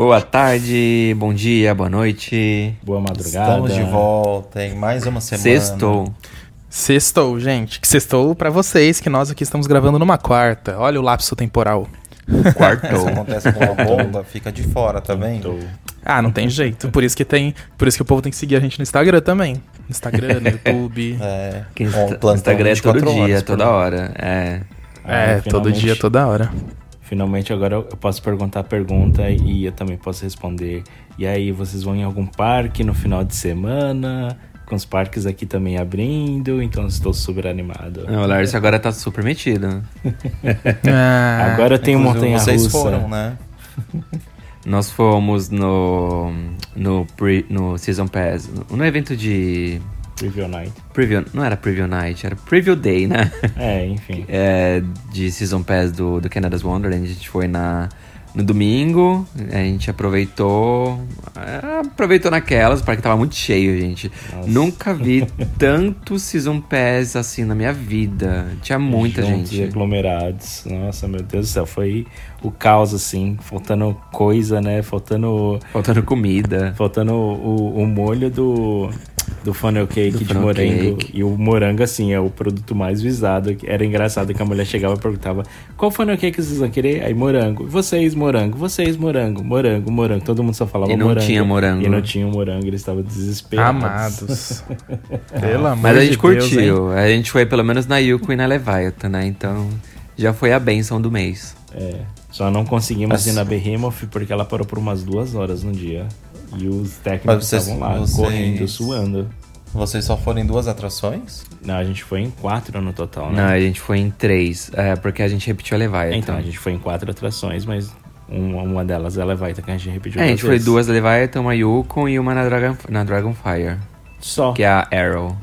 Boa tarde, bom dia, boa noite. Boa madrugada. Estamos de volta em mais uma semana. Sextou. Sextou, gente. Que sextou pra vocês, que nós aqui estamos gravando numa quarta. Olha o lapso temporal. Quartou. Isso acontece com uma bomba, fica de fora, tá vendo? Ah, não tem jeito. Por isso que tem. Por isso que o povo tem que seguir a gente no Instagram também. No Instagram, no YouTube. É, Insta- Instagram é todo 24 dia, toda hora. É. É, Ah, todo dia, toda hora. Finalmente agora eu posso perguntar a pergunta e eu também posso responder. E aí, vocês vão em algum parque no final de semana? Com os parques aqui também abrindo, então estou super animado. Não, o Lars agora tá super metido. Ah, Agora Inclusive, montanha Vocês russa. foram, né? Nós fomos no. no, pre, no Season Pass. No evento de. Preview Night. Preview. Não era Preview Night, era Preview Day, né? É, enfim. é, de Season Pass do, do Canada's Wonderland. A gente foi na, no domingo, a gente aproveitou. é, aproveitou naquelas, o parque tava muito cheio, gente. Nossa. Nunca vi tanto Season Pass assim na minha vida. Tinha muita Juntos gente. aglomerados. Nossa, meu Deus do céu. Foi o caos, assim. Faltando coisa, né? Faltando, Faltando comida. faltando o, o molho do, do funnel cake Do de funnel morango. cake. E o morango, assim, é o produto mais visado. Era engraçado que a mulher chegava e perguntava: Qual funnel cake vocês vão querer? Aí, morango. Vocês, morango. Vocês, morango. Morango, morango. Todo mundo só falava E não morango. tinha morango. E não tinha um morango. Eles estavam desesperados. Amados. Pelo amor Mas a de gente Deus, hein? curtiu. a gente foi pelo menos na Yuko e na Leviathan, né? Então já foi a benção do mês. É. Só não conseguimos ir na Behemoth porque ela parou por umas duas horas no dia. E os técnicos vocês- estavam lá, vocês- correndo, suando. Vocês só foram em duas atrações? Não, a gente foi em quatro no total, Não, né? a gente foi em três. É, porque a gente repetiu a Leviathan. Então, a gente foi em quatro atrações, mas uma, uma delas é a Leviathan, que a gente repetiu É, a gente foi vezes. duas da Leviathan, uma Yukon e uma na, Dragon, na Dragonfire. Só. Que é a Arrow.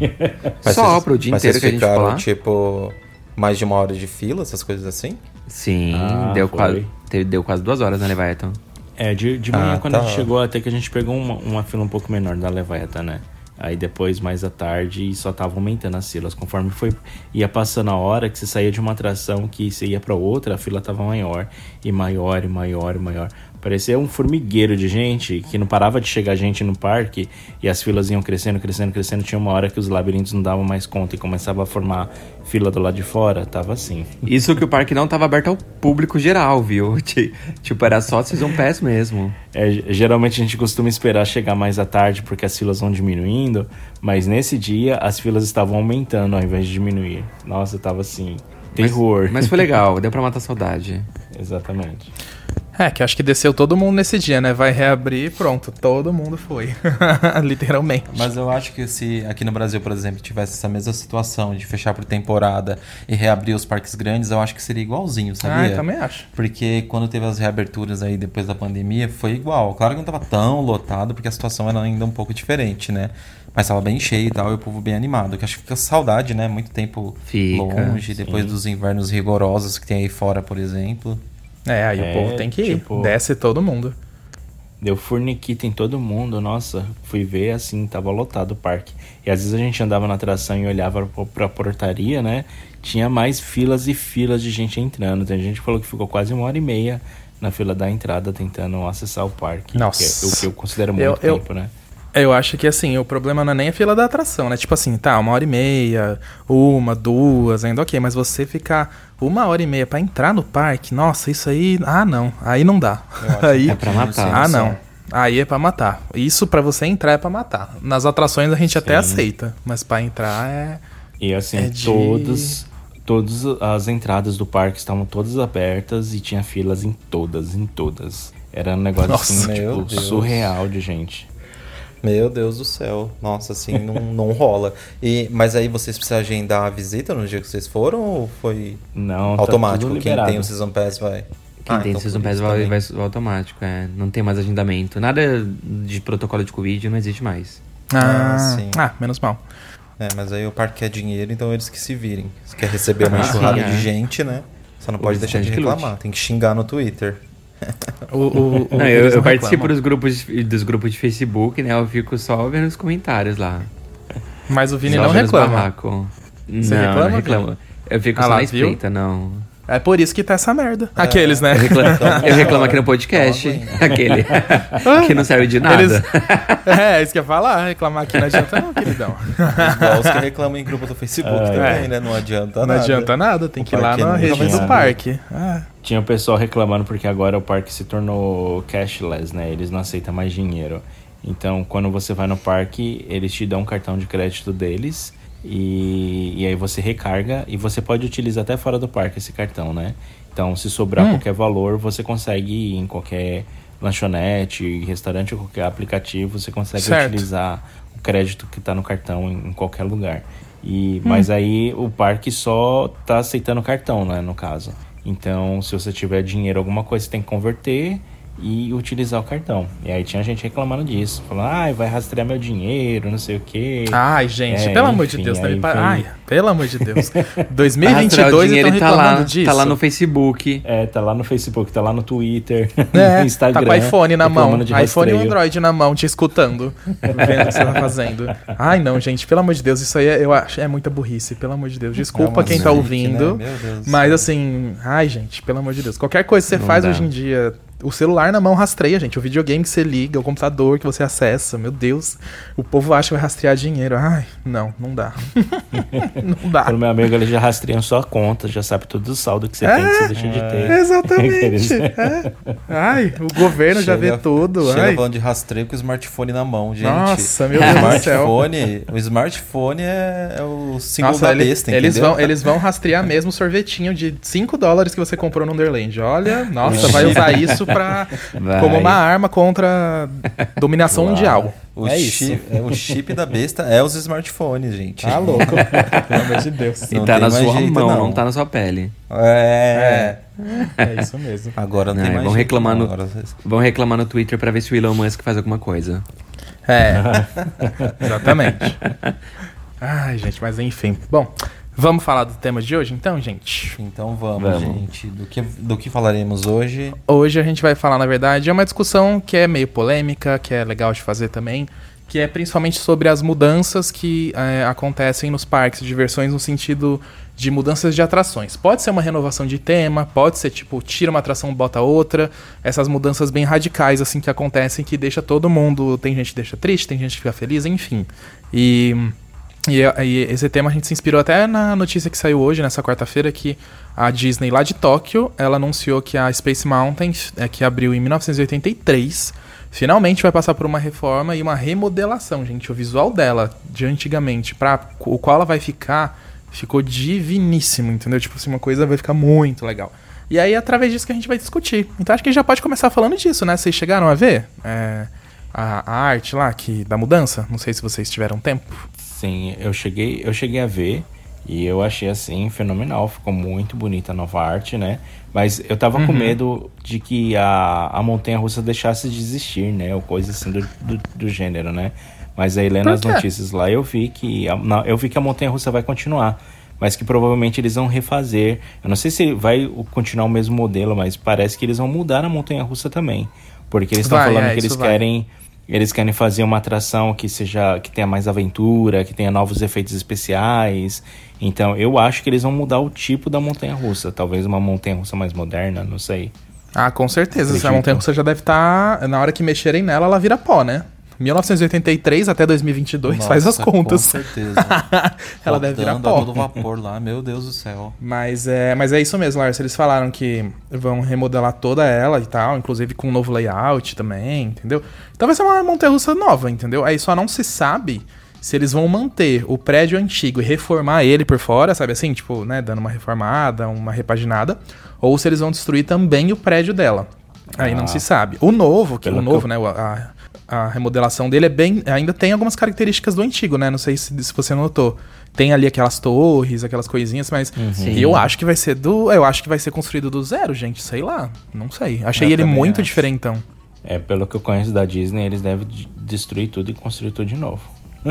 Mas Só vocês- pro dia mas inteiro vocês que a gente ficaram, tipo, mais de uma hora de fila, essas coisas assim? Sim, Ah, deu, foi. quase, teve- deu quase duas horas na Leviathan. É, de, de manhã, Ah, quando a tá. gente chegou, até que a gente pegou uma, uma fila um pouco menor da Leviathan, né? Aí depois, mais à tarde, só tava aumentando as filas. Conforme foi ia passando a hora que você saía de uma atração que você ia pra outra, a fila tava maior e maior e maior e maior. Parecia um formigueiro de gente que não parava de chegar gente no parque e as filas iam crescendo, crescendo, crescendo. Tinha uma hora que os labirintos não davam mais conta e começava a formar fila do lado de fora. Tava assim. Isso que o parque não tava aberto ao público geral, viu? Ti- Tipo, era só Season Pass mesmo. É, geralmente a gente costuma esperar chegar mais à tarde porque as filas vão diminuindo, mas nesse dia as filas estavam aumentando ao invés de diminuir. Nossa, tava assim, terror. Mas foi legal, deu pra matar saudade. Exatamente. É, que acho que desceu todo mundo nesse dia, né? Vai reabrir, pronto, todo mundo foi. Literalmente. Mas eu acho que se aqui no Brasil, por exemplo, tivesse essa mesma situação de fechar por temporada e reabrir os parques grandes, eu acho que seria igualzinho, sabia? Ah, eu também acho. Porque quando teve as reaberturas aí depois da pandemia, foi igual. Claro que não tava tão lotado, porque a situação era ainda um pouco diferente, né? Mas tava bem cheio e tal, e o povo bem animado. Que acho que fica saudade, né? Muito tempo Fica, longe, depois sim. dos invernos rigorosos que tem aí fora, por exemplo. É, aí É, o povo tem que ir. tipo- Desce todo mundo. Deu furniquita em todo mundo, nossa, fui ver assim, tava lotado o parque. E às vezes a gente andava na atração e olhava pro- pra portaria, né? Tinha mais filas e filas de gente entrando. Tem gente que falou que ficou quase uma hora e meia na fila da entrada tentando acessar o parque. Nossa. Que é o que eu considero muito Eu- eu- tempo, né? Eu acho que assim, o problema não é nem a fila da atração, né? Tipo assim, tá, uma hora e meia, uma, duas, ainda ok, mas você ficar uma hora e meia pra entrar no parque, nossa, isso aí. Ah, não. Aí não dá. Aí, É pra matar. ah, não. Aí é pra matar. Isso pra você entrar é pra matar. Nas atrações a gente até Sim. aceita, mas pra entrar é. E assim, É de- todas, todas as entradas do parque estavam todas abertas e tinha filas em todas, em todas. Era um negócio Nossa, assim, tipo, Deus. surreal de gente. Meu Deus do céu. Nossa, assim, não, não rola. E, mas aí vocês precisam agendar a visita no dia que vocês foram ou foi Não, tá automático? tudo Quem tem o Season Pass vai. Quem Ah, tem então Season por Pass vai, vai automático, é. Não tem mais agendamento. Nada de protocolo de Covid não existe mais. Ah, Ah, sim. ah, menos mal. É, mas aí o parque quer dinheiro, então eles que se virem. Se quer receber uma Ah, enxurrada sim, de é. gente, né? Só não pode O deixar de visitante que reclamar. Tem que xingar no Twitter. O, o, o- Não, eu, eu participo dos grupos, de- dos grupos de Facebook, né? Eu fico só vendo os comentários lá. Mas o Vini Só não reclama. Você não, reclama, não reclamo. Eu fico Ah só lá, na viu? espreita, não. É por isso que tá essa merda. Aqueles, né? Eu reclamo, eu reclamo aqui no podcast. Aquele que não serve de nada. Eles... é, isso que eu ia falar. Reclamar aqui não adianta não, queridão. Os que reclamam em grupo do Facebook Ah, também, é. né? Não adianta Não nada. adianta nada, tem O que ir lá na rede do saber. parque. Ah, Tinha o pessoal reclamando porque agora o parque se tornou cashless, né? Eles não aceitam mais dinheiro. Então, quando você vai no parque, eles te dão um cartão de crédito deles e, e aí você recarga e você pode utilizar até fora do parque esse cartão, né? Então, se sobrar Hum. qualquer valor, você consegue ir em qualquer lanchonete, restaurante ou qualquer aplicativo, você consegue Certo. utilizar o crédito que está no cartão em, em qualquer lugar. E, Hum. Mas aí o parque só tá aceitando cartão, né, no caso. Então, se você tiver dinheiro, alguma coisa, você tem que converter e utilizar o cartão. E aí tinha gente reclamando disso, falando, ai, vai rastrear meu dinheiro, não sei o quê. Ai, gente, É, pelo amor de enfim, Deus, né? aí Me pa- vem- Ai, pelo amor de Deus. Arrastar o 2022 dinheiro estão e tá reclamando lá, disso. tá lá no Facebook. É, tá lá no Facebook, tá lá no Twitter, É, no Instagram. tá com o iPhone na mão, iPhone e. Android na mão, te escutando, vendo o que você tá fazendo. Ai, não, gente, pelo amor de Deus, isso aí é, eu acho é muita burrice, pelo amor de Deus. Desculpa uma quem tá zica, ouvindo, né? Meu Deus do mas assim, ai, gente, pelo amor de Deus. Qualquer coisa que você Não faz dá. hoje em dia, o celular na mão rastreia, gente. O videogame que você liga, o computador que você acessa, meu Deus. O povo acha que vai rastrear dinheiro. Ai, não, não dá. não dá. Pelo meu amigo, ele já rastreia sua conta, já sabe todo o saldo que você É, tem, que você deixa de ter. Exatamente. é. Ai, o governo já vê Chega- tudo. Chega Ai. falando de rastreio com o smartphone na mão, gente. Nossa, meu o Deus do céu. smartphone, O smartphone é, é o símbolo Nossa, da ele- besta, eles, entendeu? vão, eles vão rastrear mesmo o sorvetinho de 5 dólares que você comprou no Underland. Olha, nossa, vai usar isso pra, Vai. como uma arma contra a dominação mundial. O, é chip, isso. é, o chip da besta é os smartphones, gente. Tá louco. Pelo amor de Deus. E Não tá na sua jeito, mão, não. não. tá na sua pele. É. É isso mesmo. Agora não, Não, tem é, mais vão jeito, reclamar não. no- Agora- Vão reclamar no Twitter pra ver se o Elon Musk faz alguma coisa. É, exatamente. Ai, gente, mas enfim. Bom, vamos falar do tema de hoje então, gente? Então vamos, Vamos. gente. Do que, do que falaremos hoje? Hoje a gente vai falar, na verdade, é uma discussão que é meio polêmica, que é legal de fazer também, que é principalmente sobre as mudanças que é, acontecem nos parques de diversões no sentido de mudanças de atrações. Pode ser uma renovação de tema, pode ser tipo, tira uma atração, bota outra. Essas mudanças bem radicais, assim, que acontecem, que deixa todo mundo. Tem gente que deixa triste, tem gente que fica feliz, enfim. E. E, e esse tema a gente se inspirou até na notícia que saiu hoje, nessa quarta-feira, que a Disney lá de Tóquio, ela anunciou que a Space Mountain, é, que abriu em 1983, finalmente vai passar por uma reforma e uma remodelação, gente. O visual dela, de antigamente, para o qual ela vai ficar, ficou diviníssimo, entendeu? Tipo assim, uma coisa vai ficar muito legal. E aí, através disso que a gente vai discutir. Então acho que a gente já pode começar falando disso, né? Vocês chegaram a ver é, a, a arte lá que, da mudança? Não sei se vocês tiveram tempo. Sim, eu cheguei, eu cheguei a ver e eu achei assim fenomenal. Ficou muito bonita a nova arte, né? Mas eu tava Uhum. com medo de que a, a montanha russa deixasse de existir, né? Ou coisa assim do, do, do gênero, né? Mas aí lendo as notícias lá, eu vi que a, na- eu vi que a montanha russa vai continuar. Mas que provavelmente eles vão refazer. Eu não sei se vai continuar o mesmo modelo, mas parece que eles vão mudar a montanha russa também. Porque eles estão falando é, que eles vai. querem eles querem fazer uma atração que seja que tenha mais aventura, que tenha novos efeitos especiais. Então, eu acho que eles vão mudar o tipo da montanha russa, talvez uma montanha russa mais moderna, não sei. Ah, com certeza. Essa Acredito. montanha russa já deve estar. Na hora que mexerem nela, ela vira pó, né? 1983 até 2022, faz as Nossa, contas. Com certeza. Ela deve virar Rodando pó. todo vapor lá, meu Deus do céu. Mas é, mas é isso mesmo, Lars. Eles falaram que vão remodelar toda ela e tal, inclusive com um novo layout também, entendeu? Então vai ser uma montanha russa nova, entendeu? Aí só não se sabe se eles vão manter o prédio antigo e reformar ele por fora, sabe assim? Tipo, né, dando uma reformada, uma repaginada. Ou se eles vão destruir também o prédio dela. Aí não Ah. se sabe. O novo, que o que novo, eu- né, a, a remodelação dele é bem, ainda tem algumas características do antigo, né? Não sei se, se você notou. Tem ali aquelas torres, aquelas coisinhas, mas Sim. eu acho que vai ser do, eu acho que vai ser construído do zero, gente, sei lá, não sei. Achei Eu ele muito acho. diferentão. É, pelo que eu conheço da Disney, eles devem de- destruir tudo e construir tudo de novo.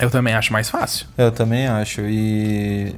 Eu também acho mais fácil. Eu também acho. E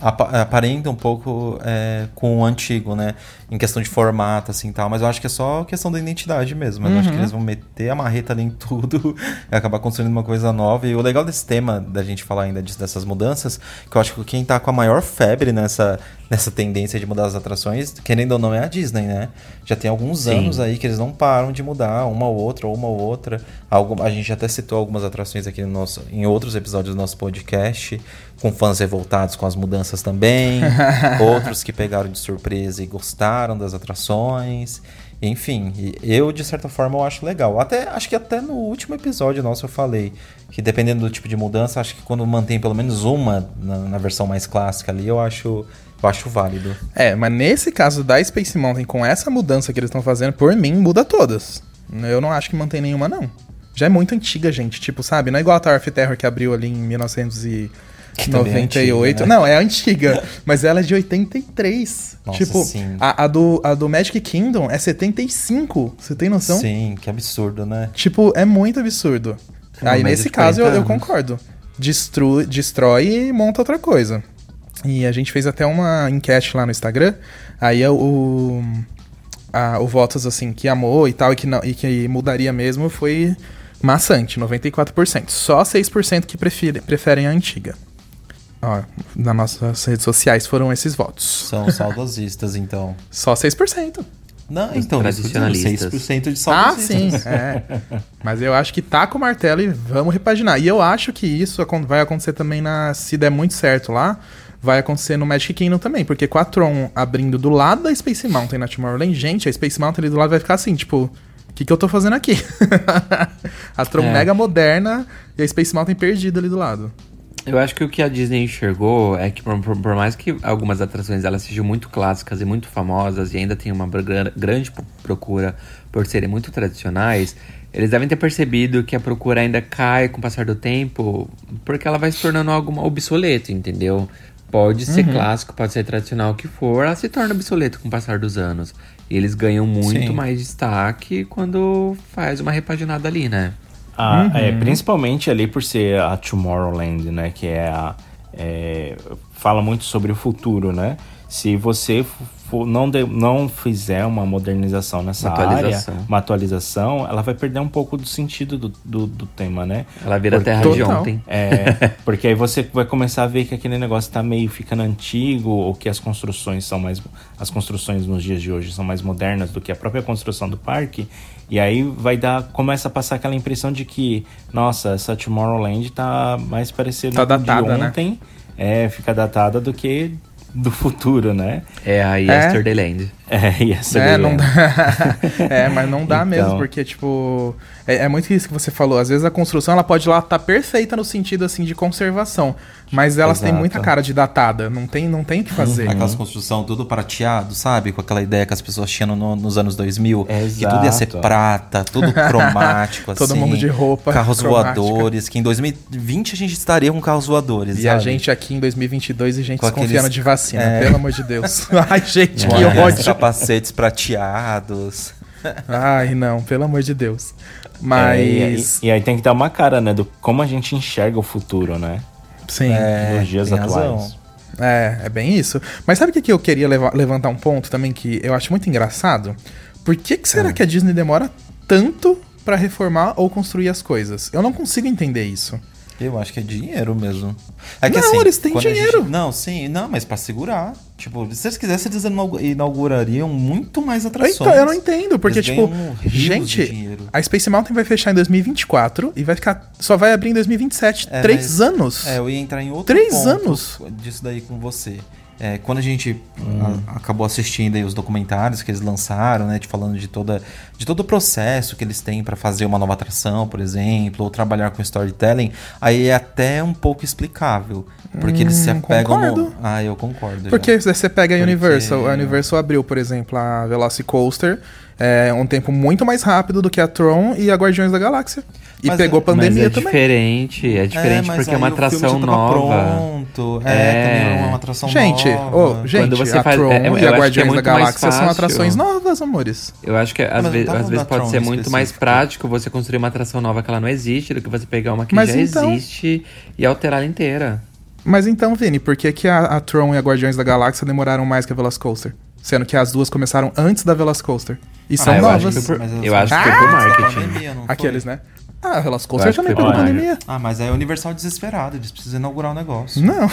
apa- aparenta um pouco é, com o antigo, né? Em questão de formato, assim tal. Mas eu acho que é só questão da identidade mesmo. Mas eu acho que eles vão meter a marreta ali em tudo e acabar construindo uma coisa nova. E o legal desse tema, da gente falar ainda disso, dessas mudanças, que eu acho que quem tá com a maior febre nessa, nessa tendência de mudar as atrações, querendo ou não, é a Disney, né? Já tem alguns Sim. anos aí que eles não param de mudar uma ou outra, ou uma ou outra. Algo, a gente até citou algumas atrações aqui no nosso, em outros episódios do nosso podcast, com fãs revoltados com as mudanças também, outros que pegaram de surpresa e gostaram das atrações. Enfim, e eu de certa forma eu acho legal. Até acho que até no último episódio nosso eu falei que dependendo do tipo de mudança, acho que quando mantém pelo menos uma na, na versão mais clássica ali, eu acho eu acho válido. É, mas nesse caso da Space Mountain, com essa mudança que eles estão fazendo, por mim, muda todas. Eu não acho que mantém nenhuma, não. Já é muito antiga, gente. Tipo, sabe? Não é igual a Tower of Terror que abriu ali em 1998. antiga, né? Não, é antiga. mas ela é de 83. Nossa, tipo, sim. a, a do, a do Magic Kingdom é 75. Você tem noção? Sim, que absurdo, né? Tipo, é muito absurdo. Aí nesse caso eu, 40 eu concordo. Destru, destrói e monta outra coisa. E a gente fez até uma enquete lá no Instagram. Aí é o, a- o votos assim que amou e tal e que, não, e que mudaria mesmo foi maçante, 94%. Só 6% que prefere, preferem a antiga. Ó, nas nossas redes sociais foram esses votos. São saudosistas, então. Só 6%. Não, então, tradicionalistas. 6% de Ah, saudosistas. sim, é. Mas eu acho que tá com o martelo e vamos repaginar. E eu acho que isso vai acontecer também na. Se der muito certo lá, vai acontecer no Magic Kingdom também. Porque com a Tron abrindo do lado da Space Mountain na Tomorrowland, gente, a Space Mountain ali do lado vai ficar assim, tipo. O que, que eu tô fazendo aqui? a Tron É. mega moderna e a Space Mountain perdida ali do lado. Eu acho que o que a Disney enxergou é que, por, por- mais que algumas atrações elas sejam muito clássicas e muito famosas e ainda tem uma gra- grande procura por serem muito tradicionais, eles devem ter percebido que a procura ainda cai com o passar do tempo porque ela vai se tornando algo obsoleto, entendeu? Pode ser clássico, pode ser tradicional, o que for, ela se torna obsoleto com o passar dos anos. E eles ganham muito Sim. mais destaque quando faz uma repaginada ali, né? Ah, é, principalmente ali por ser a Tomorrowland, né? Que é a. é, fala muito sobre o futuro, né? Se você for- não, de- não fizer uma modernização nessa Uma área, uma atualização, ela vai perder um pouco do sentido do, do, do tema, né? Ela vira Porque- terra de Total. ontem. É, porque aí você vai começar a ver que aquele negócio tá meio ficando antigo, ou que as construções são mais. As construções nos dias de hoje são mais modernas do que a própria construção do parque. E aí vai dar. Começa a passar aquela impressão de que, nossa, essa Tomorrowland tá mais parecida Tá com de datada, né? ontem. É, fica datada do que do futuro, né? É a Yesterday É, Yesterday É, não dá. é, mas não dá Então. mesmo, porque, tipo. É, é muito isso que você falou. Às vezes a construção ela pode lá estar perfeita no sentido assim de conservação. Mas elas têm Exato. muita cara de datada. Não tem, não tem o que fazer. Aquelas construção tudo prateado, sabe? Com aquela ideia que as pessoas tinham no- nos anos 2000. Que tudo ia ser Exato. prata, tudo cromático, assim. Todo mundo de roupa Carros cromática. voadores. Que em 2020 a gente estaria com carros voadores, E a sabe? gente aqui em 2022 e gente Com desconfiando aqueles- de vacina, é. pelo amor de Deus. Ai, gente, Com que ódio. capacetes prateados. Ai, não, pelo amor de Deus. É, Mas. e, e aí tem que dar uma cara, né? Do como a gente enxerga o futuro, né? sim. É, nos dias atuais. razão. É, é bem isso. Mas sabe o que, que eu queria leva- levantar um ponto também que eu acho muito engraçado? Por que, que será que a Disney demora tanto pra reformar ou construir as coisas? Eu não consigo entender isso. Eu acho que é dinheiro mesmo. É que, Não, assim, eles têm dinheiro. gente- Não, sim, não, mas pra segurar. Tipo, se eles quisessem, eles inaugu- inaugurariam muito mais atrações. Então, eu não entendo, porque, Eles tipo, gente, a Space Mountain vai fechar em 2024 e vai ficar. Só vai abrir em 2027. É, Três mas- anos. É, eu ia entrar em outro Três anos? disso daí com você. É, quando a gente a- acabou assistindo aí os documentários que eles lançaram, né, de falando de toda de todo o processo que eles têm pra fazer uma nova atração, por exemplo, ou trabalhar com storytelling, aí é até um pouco explicável, porque eles se Hum, apegam no... Ah, eu concordo. já. Porque se você pega a Porque- Universal, a Universal abriu, por exemplo, a Velocicoaster é um tempo muito mais rápido do que a Tron e a Guardiões da Galáxia. E Mas- pegou mas pandemia Mas é também. diferente, é diferente mas porque é uma o filme atração já tava nova. Pronto. É, É. também era uma atração Gente, nova. ô, gente, Quando você a faz- Tron é- eu acho e que a é Guardiões da muito mais Galáxia são atrações novas, amores. Eu acho que às, ve- tá às vezes pode Tron ser muito mais prático você construir uma atração nova que ela não existe do que você pegar uma que Mas já então- existe e alterar ela inteira. Mas então, Vini, por que, que a, a Tron e a Guardiões da Galáxia demoraram mais que a Velocicoaster? Sendo que as duas começaram antes da Velocicoaster. E são Ah, eu acho novas. que foi por- eu são acho que foi por marketing. pandemia? Aqueles, né? Ah, a Eu Velocicoaster acho que também foi pegou por pandemia. Ah, mas é Universal desesperado, eles precisam inaugurar o negócio. Não.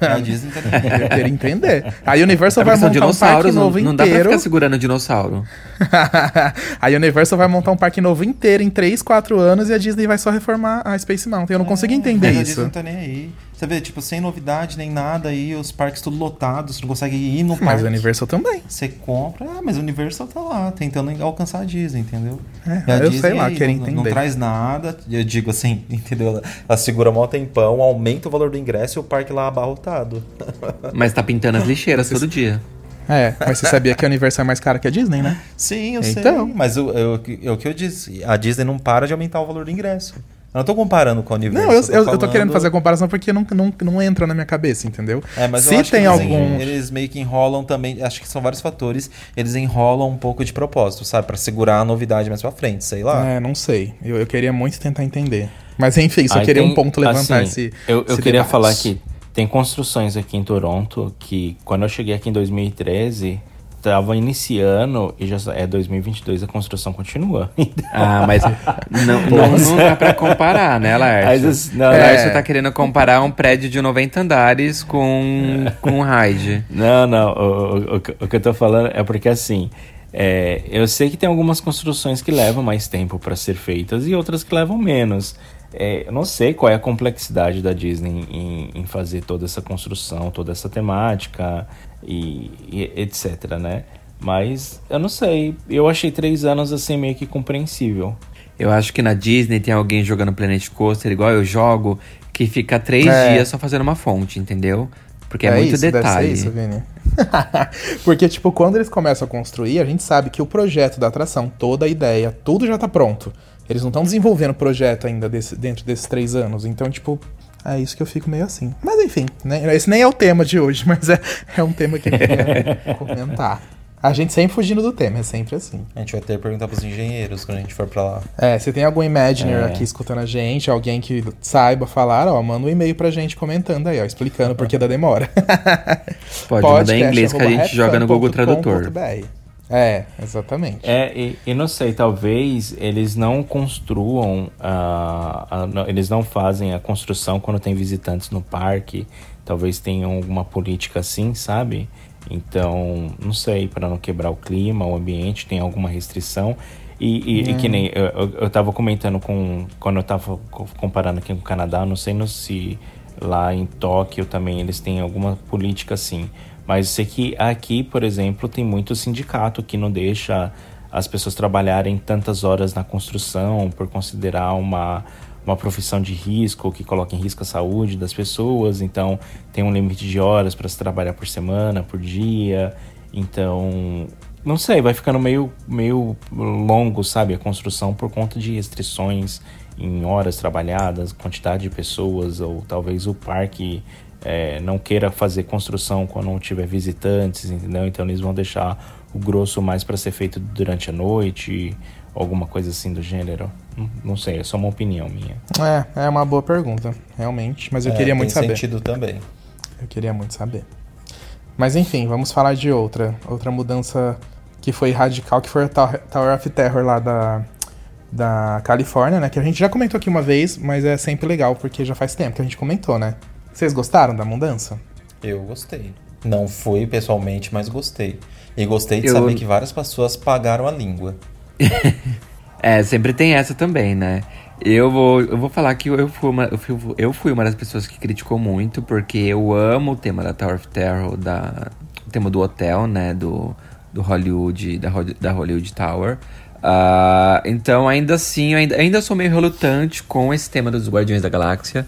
A Disney tá Eu queria entender. A Universal É vai montar um parque dinossauros, não, novo não dá pra inteiro. ficar segurando dinossauro. a Universal vai montar um parque novo inteiro em 3, 4 anos e a Disney vai só reformar a Space Mountain. Eu não consigo entender Mas a isso. Disney não tá nem aí. Você vê, tipo, sem novidade nem nada aí, os parques tudo lotados, você não consegue ir no Mas parque. a Universal também. Você compra, ah, mas a Universal tá lá, tentando alcançar a Disney, entendeu? É, a eu Disney sei lá, aí quero não, não entender. traz nada, eu digo assim, entendeu? Ela segura mó tempão, aumenta o valor do ingresso e o parque lá abarrotado. Mas tá pintando as lixeiras todo dia. É, mas você sabia que a Universal é mais cara que a Disney, né? Sim, eu Então. sei, mas eu, o que eu disse, a Disney não para de aumentar o valor do ingresso. Eu não tô comparando com a Universal. Não, eu, eu, eu tô falando- querendo fazer a comparação porque não, não, não entra na minha cabeça, entendeu? É, mas Se eu acho tem que eles, algum. eles meio que enrolam também, acho que são vários fatores, eles enrolam um pouco de propósito, sabe? Pra segurar a novidade mais pra frente, sei lá. É, não sei. Eu, eu queria muito tentar entender. Mas enfim, só Aí queria tem- um ponto levantar assim, esse. Eu, eu esse queria debate. falar que tem construções aqui em Toronto que quando eu cheguei aqui em 2013 tava iniciando e já é 2022 a construção continua. Ah, mas não, não, não dá pra comparar, né, assim, não, Lárcio é. tá querendo comparar um prédio de 90 andares com, com um raid. Não, não. O, o- o que eu tô falando é porque assim. é, eu sei que tem algumas construções que levam mais tempo para ser feitas e outras que levam menos. É, eu não sei qual é a complexidade da Disney em, em fazer toda essa construção, toda essa temática e, e etc, né? Mas eu não sei. Eu achei três anos assim meio que compreensível. Eu acho que na Disney tem alguém jogando Planet Coaster, igual eu jogo, que fica três É. dias só fazendo uma fonte, entendeu? Porque é, muito isso, deve ser detalhe. isso, Vini. Porque, tipo, quando eles começam a construir, a gente sabe que o projeto da atração, toda a ideia, tudo já tá pronto. Eles não estão desenvolvendo o projeto ainda desse- dentro desses três anos. Então, tipo, é isso que eu fico meio assim. Mas enfim, né? esse nem é o tema de hoje, mas é, é um tema que eu queria comentar. A gente sempre fugindo do tema, é sempre assim. A gente vai ter que perguntar pros engenheiros quando a gente for pra lá. É, se tem algum Imaginer É. aqui escutando a gente, alguém que saiba falar, ó, manda um e-mail pra gente comentando aí, ó, explicando o porquê da demora. Pode mandar em inglês que a gente joga no Google Tradutor. Podcast@rapfan.com.br. É, exatamente. É, e, não sei, talvez eles não construam, ah, a- não- eles não fazem a construção quando tem visitantes no parque. Talvez tenham alguma política assim, sabe? Então, não sei, para não quebrar o clima, o ambiente, tem alguma restrição. E, e- e que nem eu, eu, eu tava comentando com. Quando eu tava co- comparando aqui com o Canadá, não sei se lá em Tóquio também eles têm alguma política assim. Mas sei que aqui, por exemplo, tem muito sindicato que não deixa as pessoas trabalharem tantas horas na construção por considerar uma, uma profissão de risco, que coloca em risco a saúde das pessoas. Então, tem um limite de horas para se trabalhar por semana, por dia. Então, não sei, vai ficando meio, meio longo, sabe, a construção por conta de restrições em horas trabalhadas, quantidade de pessoas, ou talvez o parque é, não queira fazer construção quando não tiver visitantes, entendeu? Então eles vão deixar o grosso mais para ser feito durante a noite, alguma coisa assim do gênero. Não, não sei, é só uma opinião minha. É, é uma boa pergunta, realmente. Mas eu É, queria tem muito saber. sentido também. Eu queria muito saber. Mas enfim, vamos falar de outra. Outra mudança que foi radical, que foi a Tower Tower of Terror lá da, da Califórnia, né? Que a gente já comentou aqui uma vez, mas é sempre legal, porque já faz tempo que a gente comentou, né? Vocês gostaram da mudança? Eu gostei. Não fui pessoalmente, mas gostei. E gostei de Eu- saber que várias pessoas pagaram a língua. É, sempre tem essa também, né? Eu vou, eu vou falar que eu fui, uma, eu, fui, eu fui uma das pessoas que criticou muito, porque eu amo o tema da Tower of Terror, da, o tema do hotel, né? Do, do Hollywood, da, da Hollywood Tower. Ah, então, ainda assim, eu ainda, ainda sou meio relutante com esse tema dos Guardiões da Galáxia.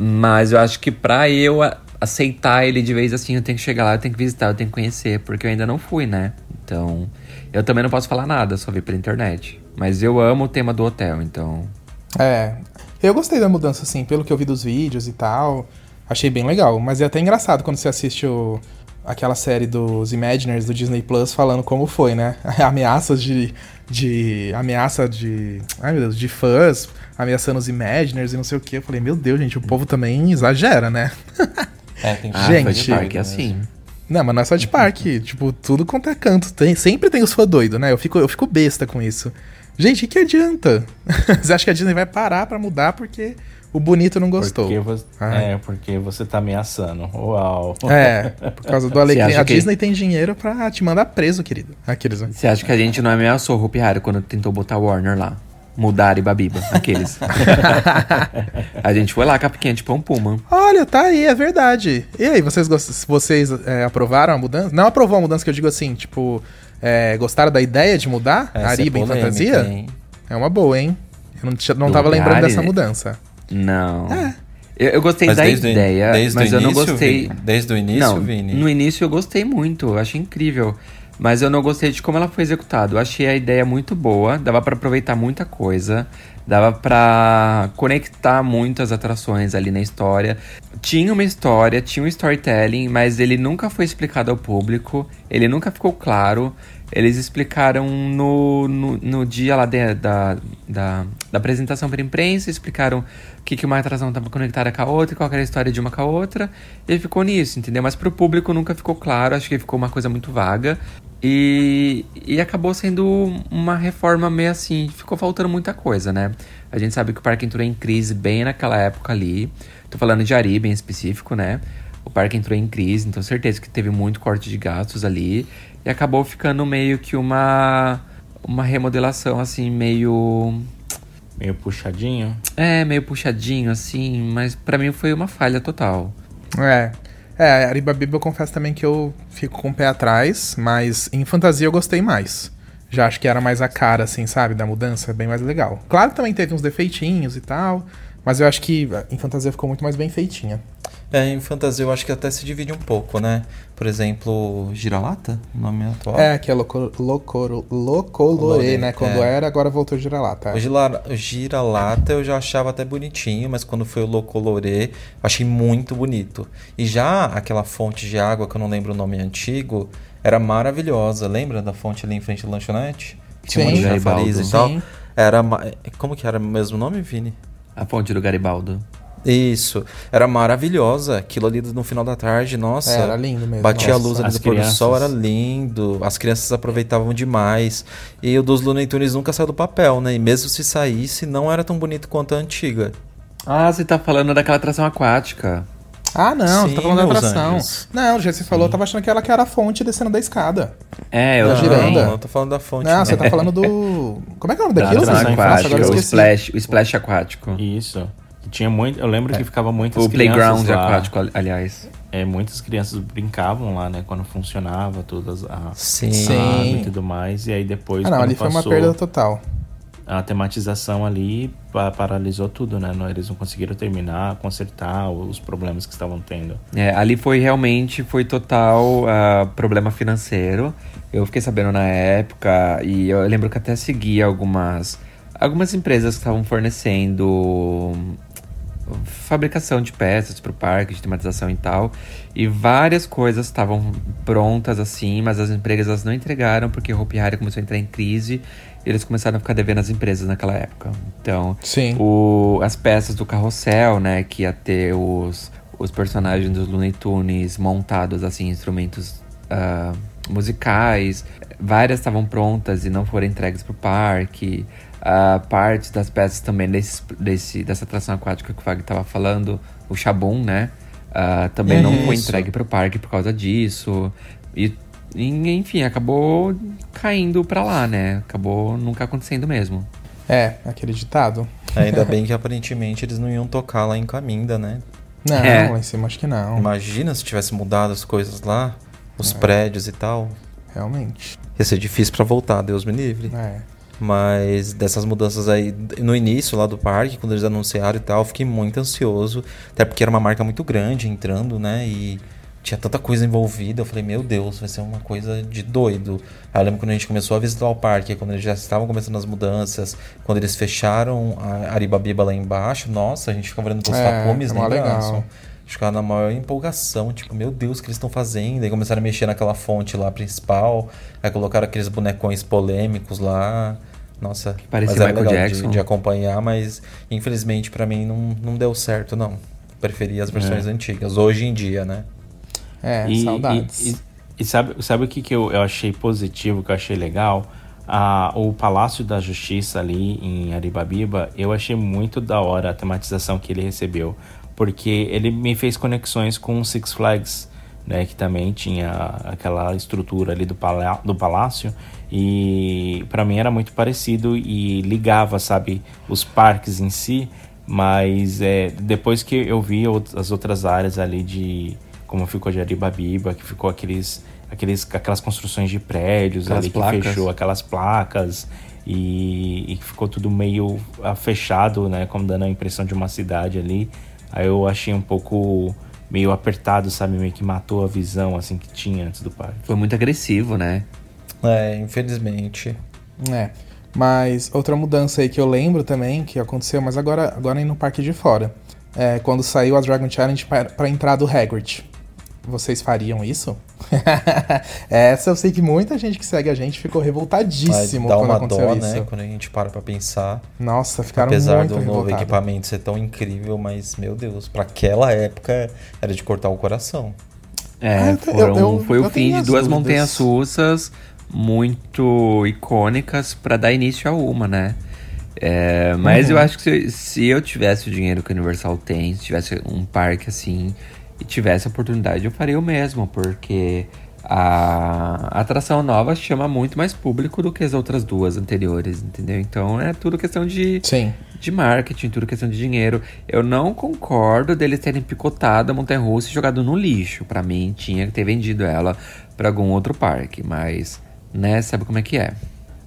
Mas eu acho que pra eu aceitar ele de vez assim, eu tenho que chegar lá, eu tenho que visitar, eu tenho que conhecer, porque eu ainda não fui, né? Então, eu também não posso falar nada, só vi pela internet. Mas eu amo o tema do hotel, então. É. Eu gostei da mudança, assim, pelo que eu vi dos vídeos e tal. Achei bem legal. Mas é até engraçado quando você assiste o, aquela série dos Imaginers do Disney Plus falando como foi, né? Ameaças de. de. ameaça de. Ai meu Deus, de fãs ameaçando os Imaginers e não sei o que. Eu falei, meu Deus, gente, o povo também exagera, né? É, tem Ah, Gente. fã de parque é assim. Não, mas não é só de parque. tipo, tudo quanto é canto. Tem, sempre tem os fãs doidos, né? Eu fico, eu fico besta com isso. Gente, o que, que adianta? Você acha que a Disney vai parar pra mudar porque o bonito não gostou? Porque você, Ai. é, porque você tá ameaçando. Uau. É, por causa do alecrim. A que- Disney tem dinheiro pra te mandar preso, querido. Aqueles. né? Você acha que a gente não ameaçou o Hopi Hari quando tentou botar Warner lá? Mudar e Babiba, aqueles. a gente foi lá, capinha de pão puma. Olha, tá aí, é verdade. E aí, vocês, vocês é, aprovaram a mudança? Não aprovou a mudança que eu digo assim, tipo, é, gostaram da ideia de mudar Essa é Ariba em polêmica, fantasia? hein? É uma boa, hein? Eu não, tinha- não tava lembrando dessa mudança. Não. É. Eu, eu gostei Mas da desde o in- ideia, desde mas eu não início, gostei. Vini? Desde o início, não, Vini? No início eu gostei muito, eu achei incrível. Mas eu não gostei de como ela foi executada. Eu achei a ideia muito boa, dava pra aproveitar muita coisa, dava pra conectar muitas atrações ali na história. Tinha uma história, tinha um storytelling, mas ele nunca foi explicado ao público, ele nunca ficou claro. Eles explicaram no, no, no dia lá de- da, da, da apresentação para imprensa, explicaram o que, que uma atração estava conectada com a outra, qual era a história de uma com a outra, e ficou nisso, entendeu? Mas pro público nunca ficou claro, acho que ficou uma coisa muito vaga. E, e acabou sendo uma reforma meio assim, ficou faltando muita coisa, né? A gente sabe que o parque entrou em crise bem naquela época ali. Tô falando de Ariba em específico, né? O parque entrou em crise, então certeza que teve muito corte de gastos ali. E acabou ficando meio que uma, uma remodelação, assim, meio. Meio puxadinho. É, meio puxadinho, assim, mas pra mim foi uma falha total. É. É, Aribabiba eu confesso também que eu fico com o pé atrás, mas em fantasia eu gostei mais. Já acho que era mais a cara, assim, sabe, da mudança, bem mais legal. Claro que também teve uns defeitinhos e tal, mas eu acho que em fantasia ficou muito mais bem feitinha. É, em fantasia eu acho que até se divide um pouco, né? Por exemplo, Giralata, o nome atual. É, que é Loco- Loco- Locolorê, Colorê, né? Quando é. era, agora voltou Giralata. O Gila- o Giralata eu já achava até bonitinho, mas quando foi o Locolorê, eu achei muito bonito. E já aquela fonte de água, que eu não lembro o nome antigo, era maravilhosa. Lembra da fonte ali em frente à lanchonete? Tinha um Sim. monte de e tal. Sim. Era, como que era o mesmo nome, Vini? A fonte do Garibaldo. Isso, era maravilhosa. Aquilo ali no final da tarde, nossa. É, era lindo mesmo. Batia a Nossa. luz ali do pôr do sol, era lindo. As crianças aproveitavam demais. E o dos Looney Tunes nunca saiu do papel, né? E mesmo se saísse, não era tão bonito quanto a antiga. Ah, você tá falando daquela atração aquática. Ah, não, Sim, você tá falando da atração. anjos. Não, já você falou, eu tava achando que ela que era a fonte descendo da escada. É, eu Da giranda. Não, eu tô falando da fonte. Não, né? você tá falando do. Como é que é o nome Da daquilo? atração Nossa, aquática, o splash, o splash aquático. Isso. Tinha muito. Eu lembro que ficava muitas O playground crianças lá. aquático, ali- aliás. é, muitas crianças brincavam lá, né? Quando funcionava todas a Sim. Sim. e tudo mais. E aí depois. Ah, não, ali foi uma passou perda total. A tematização ali pa- paralisou tudo, né? Não, eles não conseguiram terminar, consertar os problemas que estavam tendo. É, ali foi realmente, foi total ah, problema financeiro. Eu fiquei sabendo na época e eu lembro que até segui algumas, algumas empresas que estavam fornecendo fabricação de peças para o parque, de tematização e tal. E várias coisas estavam prontas assim, mas as empresas não entregaram porque o Hopi Hari começou a entrar em crise e eles começaram a ficar devendo as empresas naquela época. Então, Sim. o, as peças do carrossel, né, que ia ter os, os personagens dos Looney Tunes montados, assim, instrumentos ah, musicais. Várias estavam prontas e não foram entregues pro parque. Ah, partes das peças também desse, desse, dessa atração aquática que o Fag tava falando, o Shabum, né? ah, também não foi Isso. entregue pro parque por causa disso. E, e, enfim, acabou caindo pra lá, né? Acabou nunca acontecendo mesmo. É, aquele ditado. Ainda bem que aparentemente eles não iam tocar lá em Caminda, né? Não, É. lá em cima acho que não. Imagina se tivesse mudado as coisas lá, os É. prédios e tal. Realmente. Ia ser difícil pra voltar, Deus me livre. É. Mas dessas mudanças aí, no início lá do parque, quando eles anunciaram e tal, eu fiquei muito ansioso. Até porque era uma marca muito grande entrando, né? E tinha tanta coisa envolvida. Eu falei, meu Deus, vai ser uma coisa de doido. Aí eu lembro quando a gente começou a visitar o parque, quando eles já estavam começando as mudanças, quando eles fecharam a Aribabiba lá embaixo, nossa, a gente ficava olhando pros É, tapumes, é né? legal. A gente ficava na maior empolgação, tipo, meu Deus, o que eles estão fazendo? Aí começaram a mexer naquela fonte lá principal, aí colocaram aqueles bonecões polêmicos lá. Nossa, parecia mas era Michael legal Jackson. De, de acompanhar, mas infelizmente pra mim não, não deu certo, não. Preferi as versões antigas, hoje em dia, né? É, E, saudades. e- e- e sabe, sabe o que, que eu, eu achei positivo, que eu achei legal? Ah, o Palácio da Justiça ali em Aribabiba, eu achei muito da hora a tematização que ele recebeu. Porque ele me fez conexões com o Six Flags, né? Que também tinha aquela estrutura ali do, palá do palácio. E para mim era muito parecido e ligava, sabe, os parques em si. Mas é, depois que eu vi as outras áreas ali de como ficou de Aribabiba, que ficou aqueles, aqueles, aquelas construções de prédios Aquelas ali placas. que fechou aquelas placas e, e ficou tudo meio ah, fechado, né, como dando a impressão de uma cidade ali. Aí eu achei um pouco meio apertado, sabe, meio que matou a visão assim que tinha antes do parque. Foi muito agressivo, né? É, infelizmente. É. Mas outra mudança aí que eu lembro também, que aconteceu, mas agora, agora no parque de fora. É quando saiu a Dragon Challenge pra, pra entrar do Hagrid. Vocês fariam isso? Essa eu sei que muita gente que segue a gente ficou Mas revoltadíssimo dá quando uma aconteceu dó, isso. né? Quando a gente para pra pensar. Nossa, ficaram Apesar muito do novo equipamento ser tão incrível, mas, meu Deus, pra aquela época era de cortar o coração. É, Ah, eu- foram, eu- foi eu o fim de as duas dúvidas. montanhas russas muito icônicas pra dar início a uma, né? É, mas Uhum. eu acho que se, se eu tivesse o dinheiro que a Universal tem, se tivesse um parque assim e tivesse a oportunidade, eu faria o mesmo, porque a atração nova chama muito mais público do que as outras duas anteriores, entendeu? Então é tudo questão de, Sim. de marketing, tudo questão de dinheiro. Eu não concordo deles terem picotado a Montanha Russa e jogado no lixo. Pra mim, tinha que ter vendido ela pra algum outro parque, mas, né, sabe como é que é.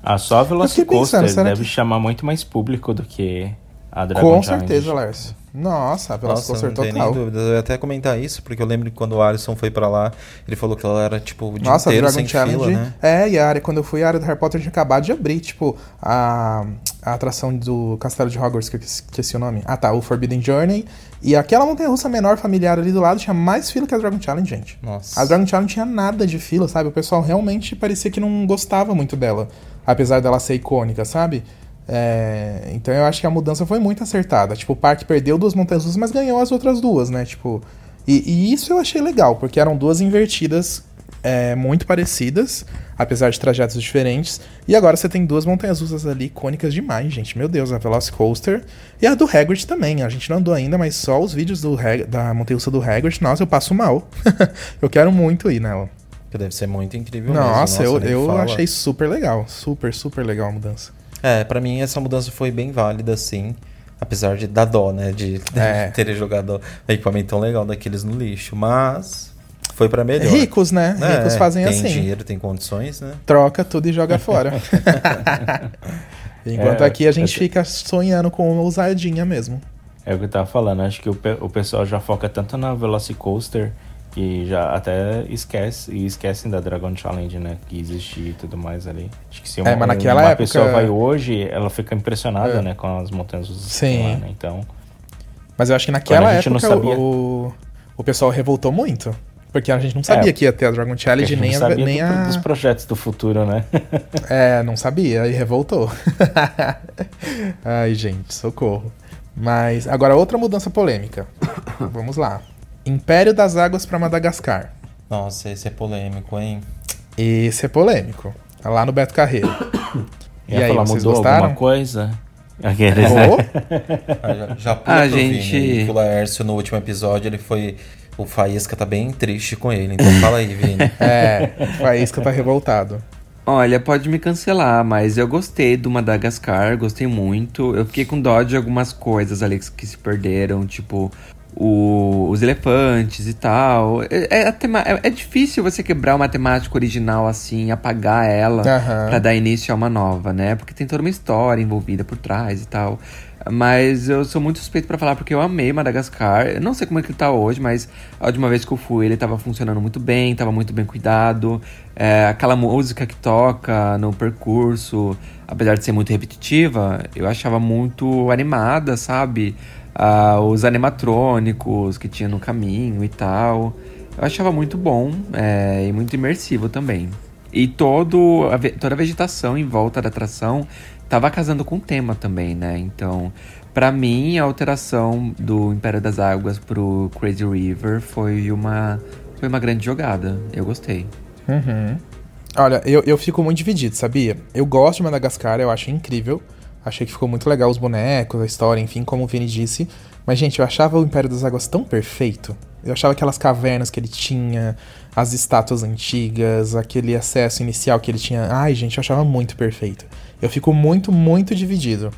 Ah, só a Velocicoaster deve que- chamar muito mais público do que a Dragon Com Challenge. certeza, Lars. Nossa, a Nossa, Velocicoaster não nem total. dúvida. Eu ia até comentar isso, porque eu lembro que quando o Alisson foi pra lá, ele falou que ela era, tipo, dia Nossa, inteiro Dragon sem Challenge. fila, né? É, e a área, quando eu fui, a área do Harry Potter tinha acabado de abrir. Tipo, a, a atração do Castelo de Hogwarts, que eu esqueci o nome. Ah, tá, o Forbidden Journey. E aquela montanha russa menor familiar ali do lado tinha mais fila que a Dragon Challenge, gente. Nossa. A Dragon Challenge não tinha nada de fila, sabe? O pessoal realmente parecia que não gostava muito dela. Apesar dela ser icônica, sabe? É, então eu acho que a mudança foi muito acertada. Tipo, o parque perdeu duas montanhas russas, mas ganhou as outras duas, né? Tipo. E, e isso eu achei legal, porque eram duas invertidas é, muito parecidas, apesar de trajetos diferentes. E agora você tem duas montanhas russas ali icônicas demais, gente. Meu Deus, a Velocicoaster e a do Hagrid também. A gente não andou ainda, mas só os vídeos do Hag- da montanha russa do Hagrid, nossa, eu passo mal. eu quero muito ir nela. Que deve ser muito incrível Nossa, mesmo. eu, nem eu fala. achei super legal. Super, super legal a mudança. É, pra mim essa mudança foi bem válida, sim. Apesar de dar dó, né? De, de É. terem jogado um equipamento tão legal daqueles no lixo. Mas foi pra melhor. Ricos, né? É, Ricos fazem tem assim. dinheiro, tem condições, né? Troca tudo e joga fora. Enquanto É, aqui a gente é- fica sonhando com uma ousadinha mesmo. É o que eu tava falando, acho que o, pe- o pessoal já foca tanto na Velocicoaster que já até esquece e esquecem da Dragon Challenge, né? Que existia e tudo mais ali. Acho que se uma, É, mas naquela uma época- pessoa vai hoje, ela fica impressionada, É. né? Com as montanhas rusas que Sim. lá, né? Então, Mas eu acho que naquela Quando a gente não época sabia- o, o pessoal revoltou muito. Porque a gente não sabia É, que ia ter a Dragon a Challenge, gente nem, a, nem a. dos projetos do futuro, né? É, não sabia e revoltou. Ai, gente, socorro. Mas agora outra mudança polêmica. Vamos lá. Império das Águas para Madagascar. Nossa, esse é polêmico, hein? Esse é polêmico. Tá Lá no Beto Carreiro. E aí, falar, vocês mudou gostaram? alguma coisa? Aqueles, né? Oh, Ah, já, já pula Ah, pro gente- Vini, o Laércio no último episódio ele foi. O Faísca tá bem triste com ele. Então fala aí, Vini. é, o Faísca tá revoltado. Olha, pode me cancelar, mas eu gostei do Madagascar, gostei muito. Eu fiquei com dó de algumas coisas ali que se perderam, tipo o- os elefantes e tal. É, é tema- é- é difícil você quebrar uma temática original assim, apagar ela Aham. pra dar início a uma nova, né? Porque tem toda uma história envolvida por trás e tal. Mas eu sou muito suspeito pra falar porque eu amei Madagascar. Eu não sei como é que ele tá hoje, mas a última vez que eu fui ele tava funcionando muito bem, tava muito bem cuidado. É, aquela música que toca no percurso, apesar de ser muito repetitiva, eu achava muito animada, sabe? Ah, os animatrônicos que tinha no caminho e tal. Eu achava muito bom é, e muito imersivo também. E todo a toda a vegetação em volta da atração tava casando com o tema também, né? Então, pra mim, a alteração do Império das Águas pro Crazy River foi uma, foi uma grande jogada. Eu gostei. Uhum. Olha, eu, eu fico muito dividido, sabia? Eu gosto de Madagascar, eu acho incrível. Achei que ficou muito legal os bonecos, a história, enfim, como o Vini disse. Mas, gente, eu achava o Império das Águas tão perfeito. Eu achava aquelas cavernas que ele tinha, as estátuas antigas, aquele acesso inicial que ele tinha. Ai, gente, eu achava muito perfeito. Eu fico muito, muito dividido.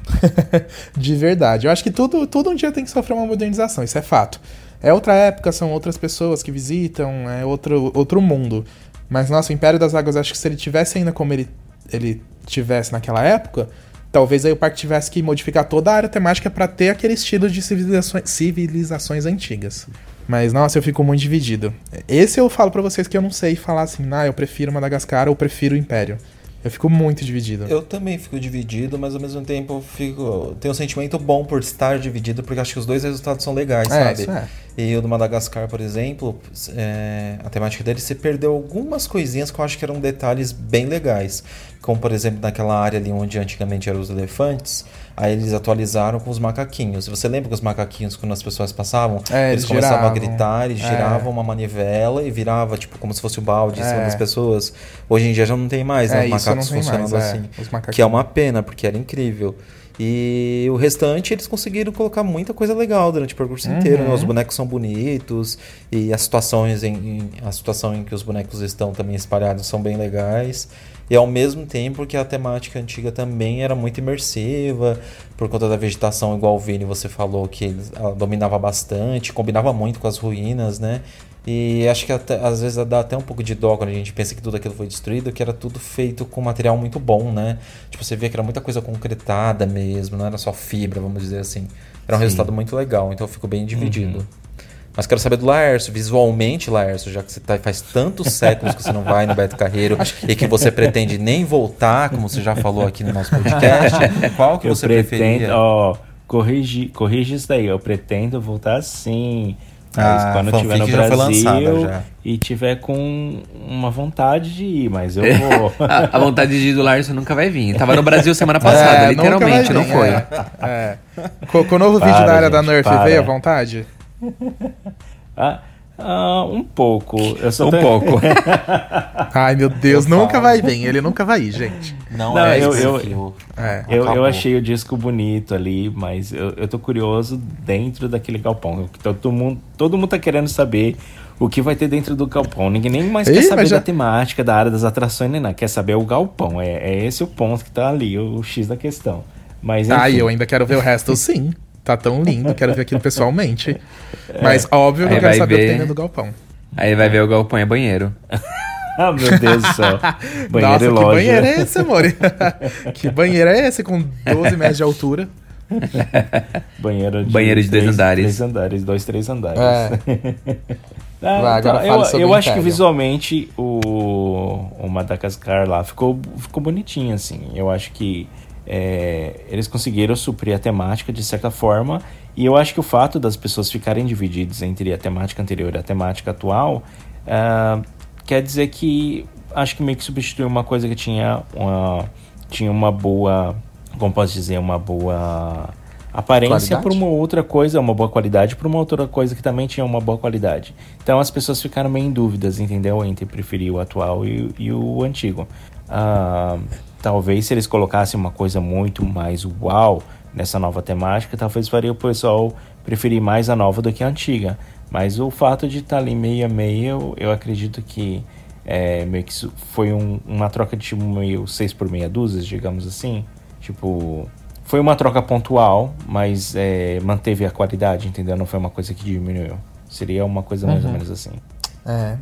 de verdade. Eu acho que tudo, tudo um dia tem que sofrer uma modernização, isso é fato. É outra época, são outras pessoas que visitam, é outro, outro mundo. Mas, nossa, o Império das Águas, acho que se ele tivesse ainda como ele, ele tivesse naquela época, talvez aí o parque tivesse que modificar toda a área temática para ter aquele estilo de civilizações, civilizações antigas. Mas, nossa, eu fico muito dividido. Esse eu falo pra vocês que eu não sei falar assim, ah, eu prefiro Madagascar ou prefiro o Império. Eu fico muito dividido. Eu também fico dividido, mas ao mesmo tempo eu fico. Tenho um sentimento bom por estar dividido, porque acho que os dois resultados são legais, É, sabe? é. E o do Madagascar, por exemplo, é, a temática dele, você perdeu algumas coisinhas que eu acho que eram detalhes bem legais. Como, por exemplo, naquela área ali onde antigamente eram os elefantes, aí eles atualizaram com os macaquinhos. Você lembra que os macaquinhos, quando as pessoas passavam, É, eles eles começavam a gritar, eles É. giravam uma manivela e virava, tipo, como se fosse o balde em cima É. das pessoas. Hoje em dia já não tem mais, né? É, macacos funcionando mais, é, assim. Que é uma pena, porque era incrível. E o restante eles conseguiram colocar muita coisa legal durante o percurso Uhum. inteiro. né? Os bonecos são bonitos e as situações em, em- a situação em que os bonecos estão também espalhados são bem legais. E ao mesmo tempo que a temática antiga também era muito imersiva, por conta da vegetação, igual o Vini você falou, que ela dominava bastante, combinava muito com as ruínas, né? E acho que até- às vezes dá até um pouco de dó quando a gente pensa que tudo aquilo foi destruído, que era tudo feito com material muito bom, né? Tipo, você via que era muita coisa concretada mesmo, não era só fibra, vamos dizer assim. Era um Sim. resultado muito legal, então eu fico bem dividido. Mas quero saber do Laércio, visualmente, Laércio, já que você tá, faz tantos séculos que você não vai no Beto Carreiro e que você pretende nem voltar, como você já falou aqui no nosso podcast, qual que eu você pretendo, preferia? ó, corrigi, corrige isso daí. Eu pretendo voltar sim. Mas Ah, quando a eu estiver no fanfic já foi lançada, Brasil já. e tiver com uma vontade de ir, mas eu vou. a, a vontade de ir do Larson nunca vai vir. Tava no Brasil semana passada, É, literalmente, não vir, foi. É. é. Com, com o novo vídeo Para, da área da gente, Nerf, para. veio à vontade? Ah, ah, um pouco. Eu só Um tô- pouco. Ai, meu Deus, Eu nunca falo. vai vir. Ele nunca vai ir, gente. Não, Não, é eu- eu-. É. Eu, eu achei o disco bonito ali, mas eu, eu tô curioso dentro daquele galpão. Todo mundo, todo mundo tá querendo saber o que vai ter dentro do galpão. Ninguém nem mais Ih, quer saber já- da temática, da área das atrações, nem nada. Quer saber o galpão. É, é esse o ponto que tá ali, o, X da questão. Mas enfim, Ai, eu ainda quero ver o resto sim. Tá tão lindo, quero ver aquilo pessoalmente. Mas óbvio que eu quero vai saber o que ver- tem dentro do galpão. Aí vai ver o galpão é banheiro. Ah, meu Deus do céu. Banheiro Nossa, e que loja. banheiro é esse, amor? que banheiro é esse com 12 metros de altura? Banheiro de, Banheiro de dois três- andares. Três andares, dois, três andares. É. Ah, Vai, então, agora eu eu acho que visualmente o, o Madagascar lá ficou, ficou bonitinho, assim. Eu acho que é, eles conseguiram suprir a temática de certa forma. E eu acho que o fato das pessoas ficarem divididas entre a temática anterior e a temática atual ah, quer dizer que acho que meio que substituiu uma coisa que tinha uma, tinha uma boa. Como posso dizer? Uma boa aparência por uma outra coisa, uma boa qualidade, por uma outra coisa que também tinha uma boa qualidade. Então as pessoas ficaram meio em dúvidas, entendeu? Entre preferir o atual e, e o antigo. Ah, talvez se eles colocassem uma coisa muito mais uau nessa nova temática, talvez faria o pessoal preferir mais a nova do que a antiga. Mas o fato de estar ali meio a meio, eu, eu acredito que é, meio que foi um- uma troca de tipo meio 6 por meia dúzia, digamos assim. Tipo, foi uma troca pontual, mas é, manteve a qualidade, entendeu? Não foi uma coisa que diminuiu. Seria uma coisa mais ou Uhum. menos assim. É,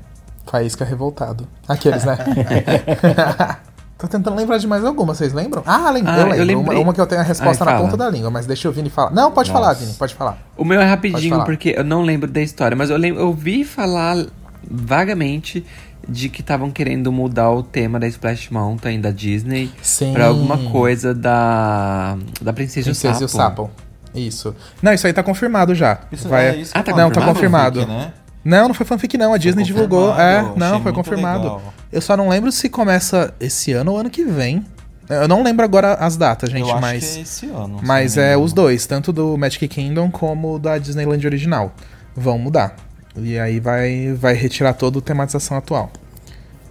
faísca revoltado. Aqueles, né? Tô tentando lembrar de mais alguma, vocês lembram? Ah, lembro, Ah, eu eu lembro. uma, lembrei. uma que eu tenho a resposta Ai, na ponta da língua, mas deixa o Vini falar. Não, pode falar, Nossa. Vini, pode falar. O meu é rapidinho, falar. porque eu não lembro da história, mas eu, lembro, eu ouvi falar vagamente de que estavam querendo mudar o tema da Splash Mountain da Disney Sim. pra alguma coisa da da Princesa, Princesa e e o Sapo. Isso. Não, isso aí tá confirmado já. Isso, Vai... é isso que Ah, eu tá Não, tá confirmado, confirmado. né? Não, não foi fanfic não, a Disney divulgou. É, não, foi confirmado. legal. Eu só não lembro se começa esse ano ou ano que vem. Eu não lembro agora as datas, gente, eu acho mas... que é esse ano. Mas é os dois, tanto do Magic Kingdom como da Disneyland original. Vão mudar. E aí vai, vai retirar toda a tematização atual.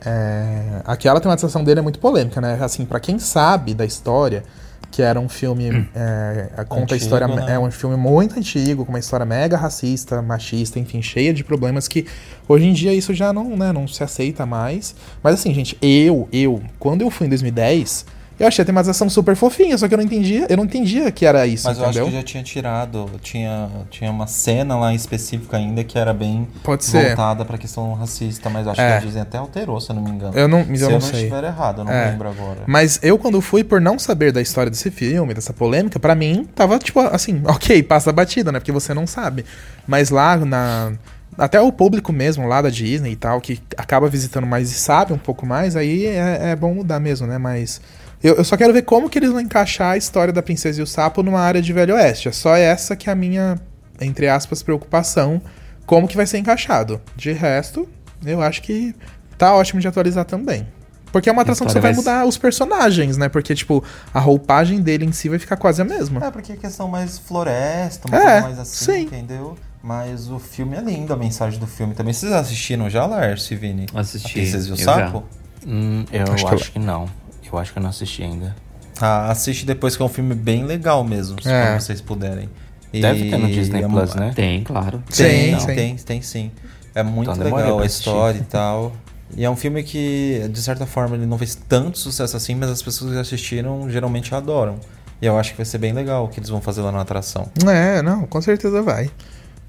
É, aquela tematização dele é muito polêmica, né? Assim, pra quem sabe da história, que era um filme. é, conta a Antigo, história. né? É um filme muito antigo, com uma história mega racista, machista, enfim, cheia de problemas que hoje em dia isso já não, né, não se aceita mais. Mas assim, gente, eu, eu, quando eu fui em 2010. Eu achei a tematização super fofinha, só que eu não entendia, eu não entendia que era isso, Mas eu acho que já tinha tirado, tinha, tinha uma cena lá específica ainda que era bem Pode ser. voltada pra questão racista, mas acho É. que a Disney até alterou, se eu não me engano. Eu não- se eu eu não não sei. estiver errado, eu não É. lembro agora. Mas eu, quando fui, por não saber da história desse filme, dessa polêmica, pra mim, tava tipo assim, ok, passa batida, né? Porque você não sabe. Mas lá na. Até o público mesmo lá da Disney e tal, que acaba visitando mais e sabe um pouco mais, aí é, é bom mudar mesmo, né? Mas. Eu, eu só quero ver como que eles vão encaixar a história da Princesa e o Sapo numa área de Velho Oeste. É só essa que é a minha, entre aspas, preocupação. Como que vai ser encaixado. De resto, eu acho que tá ótimo de atualizar também. Porque é uma atração que você vai vai mudar os personagens, né? Porque, tipo, a roupagem dele em si vai ficar quase a mesma. É, porque é questão mais floresta, uma É, coisa mais assim, sim. entendeu? Mas o filme é lindo, a mensagem do filme também. Vocês assistiram já, Lars e Vini? Assisti, Princesa e o Sapo? Hum, eu Acho acho, que que, não. Eu acho que eu não assisti ainda. Ah, assiste depois que é um filme bem legal mesmo, se É. vocês puderem. Deve ter no Disney é Plus, né? Tem, claro. Tem, Sim, sim. tem, tem sim. É muito Então legal a assistir. história e tal. E é um filme que, de certa forma, ele não fez tanto sucesso assim, mas as pessoas que assistiram geralmente adoram. E eu acho que vai ser bem legal o que eles vão fazer lá na atração. É, não, com certeza vai.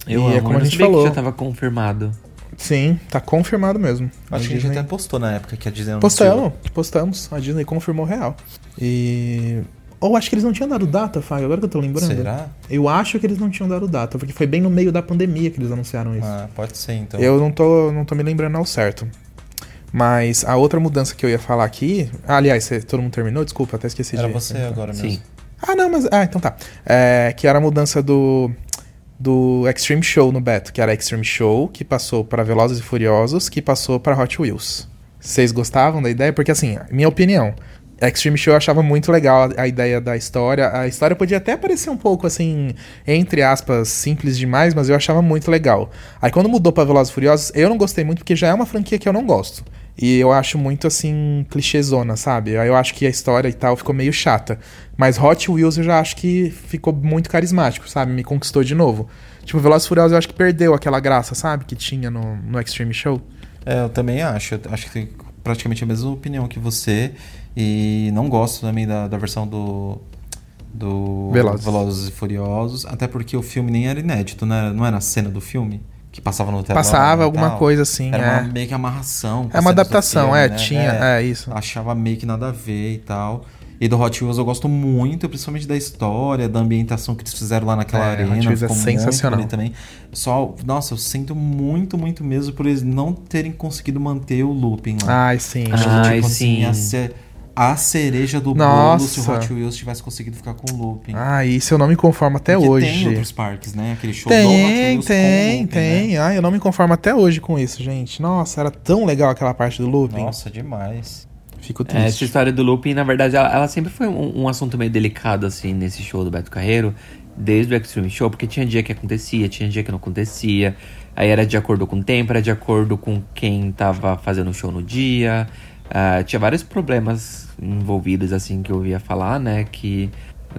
Eu E amo, é como a gente falou. que já tava confirmado. Sim, tá confirmado mesmo. Acho que a gente Disney- até postou na época que a Disney anunciou. Postamos, postamos. A Disney confirmou real. E. Ou acho que eles não tinham dado data, Fábio, agora que eu tô lembrando. Será? Eu acho que eles não tinham dado data, porque foi bem no meio da pandemia que eles anunciaram isso. Ah, pode ser então. Eu não tô, não tô me lembrando ao certo. Mas a outra mudança que eu ia falar aqui. Ah, aliás, cê- todo mundo terminou? Desculpa, até esqueci Era de. você agora mesmo. Sim. Ah, não, mas. Ah, então tá. É, que era a mudança do. Do Extreme Show no Beto, que era Extreme Show, que passou para Velozes e Furiosos, que passou para Hot Wheels. Vocês gostavam da ideia? Porque, assim, minha opinião, Extreme Show eu achava muito legal a, a ideia da história. A história podia até parecer um pouco, assim, entre aspas, simples demais, mas eu achava muito legal. Aí quando mudou para Velozes e Furiosos, eu não gostei muito, porque já é uma franquia que eu não gosto. E eu acho muito, assim, clichêzona, sabe? Aí eu acho que a história e tal ficou meio chata. Mas Hot Wheels eu já acho que ficou muito carismático, sabe? Me conquistou de novo. Tipo, Velozes e Furiosos eu acho que perdeu aquela graça, sabe? Que tinha no, no Extreme Show. É, eu também acho. Eu acho que tem praticamente a mesma opinião que você. E não gosto também da, da versão do, do Velozes. Velozes e Furiosos, até porque o filme nem era inédito, não era, não era a cena do filme que passava no telão Passava alguma tal. coisa assim, Era é. uma, meio que amarração. É uma adaptação, filme, é, né? tinha, é, isso. Achava meio que nada a ver e tal. E do Hot Wheels eu gosto muito, principalmente da história, da ambientação que eles fizeram lá naquela É, arena. Hot Wheels é sensacional. também. Só, nossa, eu sinto muito, muito mesmo por eles não terem conseguido manter o looping lá. Ai, sim. Acho que, Ai, tipo assim, sim. a, ce- a cereja do Nossa. bolo se o Hot Wheels tivesse conseguido ficar com o looping. Ah, isso eu não me conformo até Porque hoje. tem outros parques, né? Aquele show do Hot Tem, Wheels com o tem, looping, tem. né? Ai, eu não me conformo até hoje com isso, gente. Nossa, era tão legal aquela parte do looping. Nossa, demais. Fico É, essa triste. história do looping, na verdade, ela, ela sempre foi um, um assunto meio delicado, assim, nesse show do Beto Carreiro, desde o Extreme Show, porque tinha dia que acontecia, tinha dia que não acontecia. Aí era de acordo com o tempo, era de acordo com quem tava fazendo o show no dia. Ah, tinha vários problemas envolvidos, assim, que eu ouvia falar, né? Que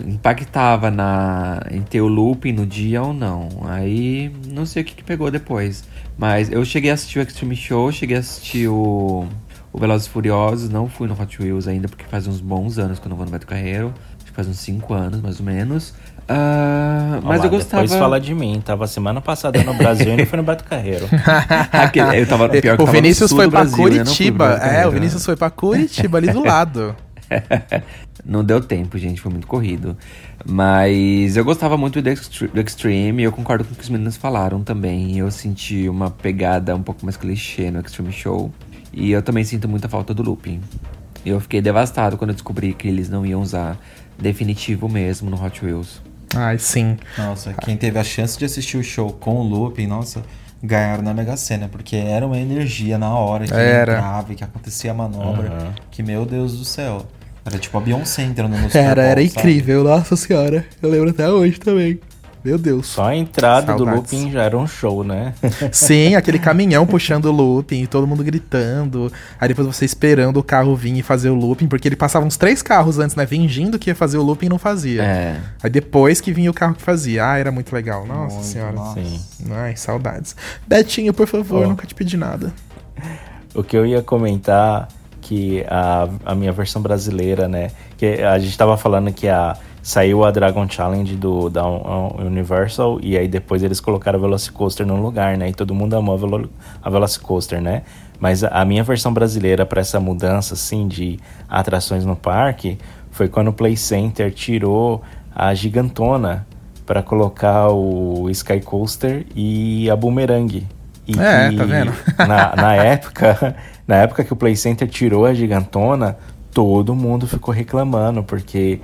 impactava na, em ter o looping no dia ou não. Aí não sei o que, que pegou depois. Mas eu cheguei a assistir o Extreme Show, cheguei a assistir o, o Velozes Furiosos, não fui no Hot Wheels ainda, porque faz uns bons anos que eu não vou no Beto Carreiro. Acho que faz uns 5 anos, mais ou menos. Ah, mas eu gostava. Depois fala de mim. Tava semana passada no Brasil e não foi no Beto Carreiro. Eu tava, pior que o tava no Vinícius sul foi do pra Brasil, né? Curitiba. Beto é, o Vinícius foi pra Curitiba, ali do lado. Não deu tempo, gente, foi muito corrido. Mas eu gostava muito do, Extre- do Extreme, eu concordo com o que os meninos falaram também. Eu senti uma pegada um pouco mais clichê no Extreme Show. E eu também sinto muita falta do looping. Eu fiquei devastado quando eu descobri que eles não iam usar definitivo mesmo no Hot Wheels. Ai, sim. Nossa, quem teve a chance de assistir o show com o looping, nossa, ganharam na Mega Sena, porque era uma energia na hora que Era. entrava e que acontecia a manobra. Aham. Que, meu Deus do céu. Era tipo a Beyoncé entrando no Super Era, Bowl, era sabe? incrível, nossa senhora. Eu lembro até hoje também. Meu Deus. Só a entrada do Saudades. looping já era um show, né? Sim, aquele caminhão puxando o looping, e todo mundo gritando. Aí depois você esperando o carro vir e fazer o looping, porque ele passava uns três carros antes, né? Fingindo que ia fazer o looping e não fazia. É. Aí depois que vinha o carro que fazia. Ah, era muito legal. Nossa Muito, senhora. nossa. Sim. Ai, saudades. Betinho, por favor, Ó. nunca te pedi nada. O que eu ia comentar que a, a minha versão brasileira, né? Que a gente tava falando que a saiu a Dragon Challenge do da Universal e aí depois eles colocaram a Velocicoaster no lugar, né? E todo mundo amou a, Velo, a Velocicoaster, né? Mas a, minha versão brasileira para essa mudança assim de atrações no parque foi quando o Play Center tirou a gigantona para colocar o Sky Coaster e a Boomerang. E É, que tá vendo? na, na época, na época que o Play Center tirou a gigantona, todo mundo ficou reclamando, porque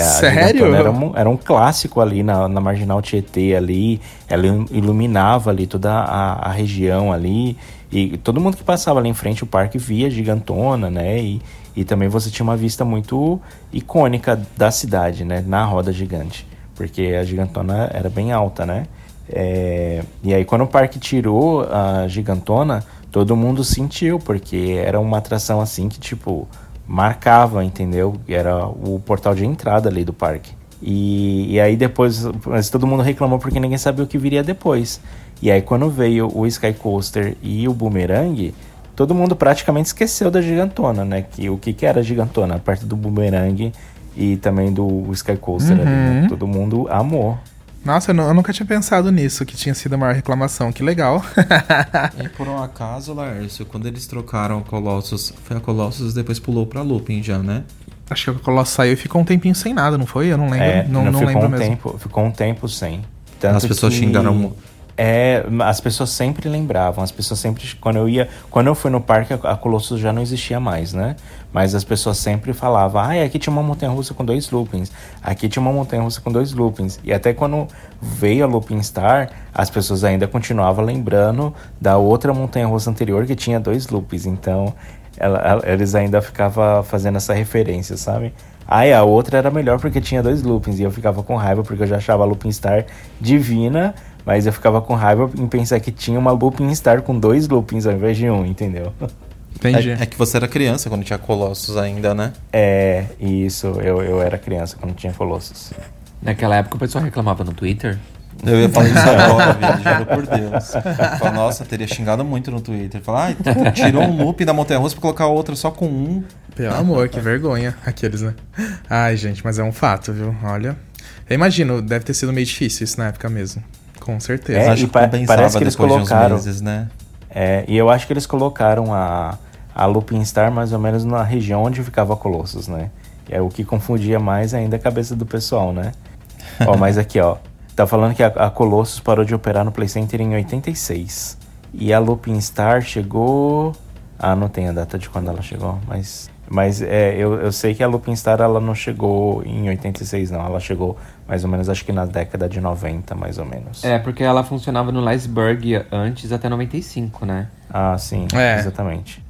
Sério? Gigantona era um, era um clássico ali na, na Marginal Tietê ali, ela il- iluminava ali toda a, a região ali, e todo mundo que passava ali em frente ao parque via a gigantona, né, e, e também você tinha uma vista muito icônica da cidade, né, na roda gigante, porque a gigantona era bem alta, né, é, e aí quando o parque tirou a gigantona, todo mundo sentiu, porque era uma atração assim que, tipo, marcava, entendeu? Era o portal de entrada ali do parque. E, e aí depois, mas todo mundo reclamou porque ninguém sabia o que viria depois. E aí quando veio o Sky Coaster e o Boomerang, todo mundo praticamente esqueceu da gigantona, né? Que o que, que era a gigantona? Perto do Boomerang e também do Sky Coaster ali, né? Uhum. Todo mundo amou. Nossa, eu, eu nunca tinha pensado nisso, que tinha sido a maior reclamação. Que legal. E por um acaso, Laércio, quando eles trocaram o Colossus, foi a Colossus e depois pulou pra Looping já, né? Acho que o Colosso saiu e ficou um tempinho sem nada, não foi? Eu não lembro. É, não não ficou lembro um mesmo. tempo, ficou um tempo sem. Tanto As pessoas que- xingaram É, as pessoas sempre lembravam, as pessoas sempre quando eu ia, quando eu fui no parque a, Colossus já não existia mais, né? Mas as pessoas sempre falavam: "Ah, aqui tinha uma montanha-russa com dois loopings. Aqui tinha uma montanha-russa com dois loopings". E até quando veio a Looping Star, as pessoas ainda continuavam lembrando da outra montanha-russa anterior que tinha dois loopings. Então, ela- ela- eles ainda ficavam fazendo essa referência, sabe? Aí a outra era melhor porque tinha dois loopings e eu ficava com raiva porque eu já achava a Looping Star divina, mas eu ficava com raiva em pensar que tinha uma Looping Star com dois loopings ao invés de um, entendeu? Entendi. É, é que você era criança quando tinha Colossus ainda, né? É, isso, eu, eu era criança quando tinha Colossus. Naquela época o pessoal reclamava no Twitter. Eu ia falar isso agora, viado, juro por Deus. Fala, nossa, teria xingado muito no Twitter. Falar, ai, tirou um loop da montanha russa pra colocar outra só com um. Pelo amor, que vergonha. Aqueles, né? Ai, gente, mas é um fato, viu? Olha. Eu imagino, deve ter sido meio difícil isso na época mesmo. Com certeza. É, acho e que pa- parece que eles colocaram. meses, né? É, e eu acho que eles colocaram a, a Lupin Star mais ou menos na região onde ficava Colossus, né? É o que confundia mais ainda a cabeça do pessoal, né? ó, mas aqui, ó. Tá falando que a, a Colossus parou de operar no Play Center em 86. E a Lupin Star chegou. Ah, não tem a data de quando ela chegou, mas. Mas é, eu, eu sei que a Lupin Star ela não chegou em 86, não. Ela chegou mais ou menos, acho que na década de 90, mais ou menos. É, porque ela funcionava no Iceberg antes até 95, né? Ah, sim, É. exatamente.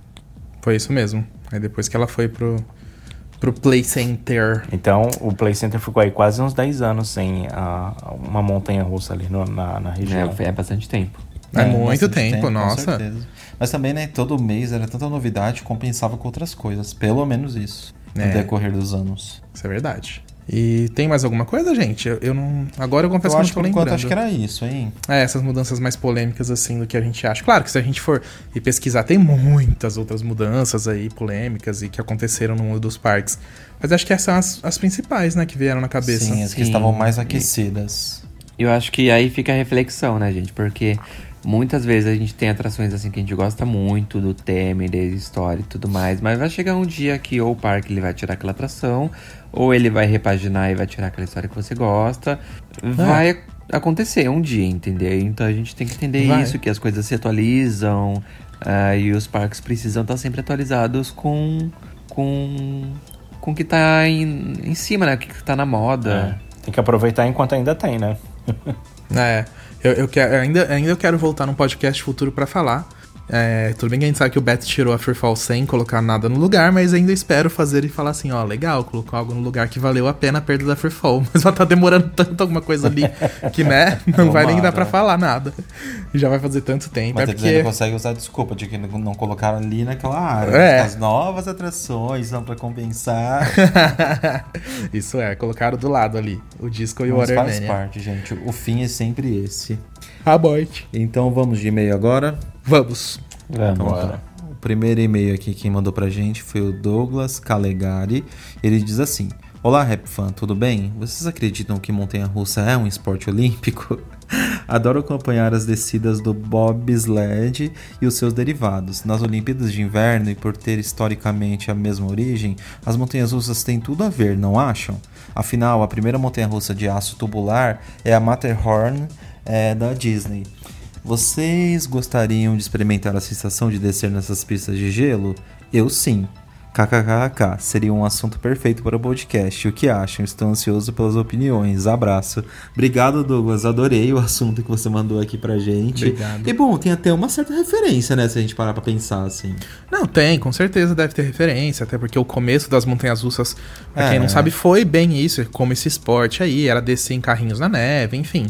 Foi isso mesmo. Aí depois que ela foi pro, pro Play Center. Então, o Play Center ficou aí quase uns 10 anos sem a, uma montanha russa ali no- na, na região. É, é bastante tempo. É, muito bastante tempo, com nossa. certeza. Mas também, né, todo mês era tanta novidade, compensava com outras coisas. Pelo menos isso. No É. decorrer dos anos. Isso é verdade. E tem mais alguma coisa, gente? Eu, eu não. Agora eu confesso eu que não tô enquanto lembrando. acho que era isso, hein? É, essas mudanças mais polêmicas, assim, do que a gente acha. Claro que se a gente for e pesquisar, tem muitas outras mudanças aí, polêmicas, e que aconteceram no mundo dos parques. Mas acho que essas são as, as principais, né, que vieram na cabeça. Sim, as que Sim. estavam mais aquecidas. Eu acho que aí fica a reflexão, né, gente? Porque muitas vezes a gente tem atrações assim que a gente gosta muito do tema, e da história e tudo mais, mas vai chegar um dia que ou o parque ele vai tirar aquela atração, ou ele vai repaginar e vai tirar aquela história que você gosta. Vai acontecer um dia, entendeu? Então a gente tem que entender Vai. isso, que as coisas se atualizam ah, e os parques precisam estar sempre atualizados com com com o que tá em, em cima, né? O que tá na moda. É. Tem que aproveitar enquanto ainda tem, né? É, eu, eu quero, ainda, ainda eu quero voltar num podcast futuro pra falar. É, tudo bem que a gente sabe que o Beto tirou a Freefall sem colocar nada no lugar, mas ainda espero fazer e falar assim, ó, legal, colocou algo no lugar que valeu a pena a perda da Freefall. Mas vai tá demorando tanto alguma coisa ali que, né, não vai nem dar pra Tomara. falar nada. Já vai fazer tanto tempo. Mas é porque... ainda conseguem usar a desculpa de que não colocaram ali naquela área. É. As novas atrações são pra compensar. Isso é, colocaram do lado ali, o disco e o Mas faz parte, gente. O fim é sempre esse. A morte. Então vamos de e-mail agora. Vamos. Vamos. Então, tá. O primeiro e-mail aqui quem mandou pra gente foi o Douglas Calegari. Ele diz assim: Olá, Rap Fan, tudo bem? Vocês acreditam que montanha russa é um esporte olímpico? Adoro acompanhar as descidas do bobsled e os seus derivados. Nas Olimpíadas de Inverno e por ter historicamente a mesma origem, as montanhas russas têm tudo a ver, não acham? Afinal, a primeira montanha russa de aço tubular é a Matterhorn é, da Disney. Vocês gostariam de experimentar a sensação de descer nessas pistas de gelo? Eu sim. KKKK, seria um assunto perfeito para o podcast. O que acham? Estou ansioso pelas opiniões. Abraço. Obrigado, Douglas. Adorei o assunto que você mandou aqui pra gente. Obrigado. E bom, tem até uma certa referência, né? Se a gente parar pra pensar assim. Não, tem, com certeza deve ter referência, até porque o começo das montanhas russas, pra quem É. não sabe, foi bem isso, como esse esporte aí, era descer em carrinhos na neve, enfim.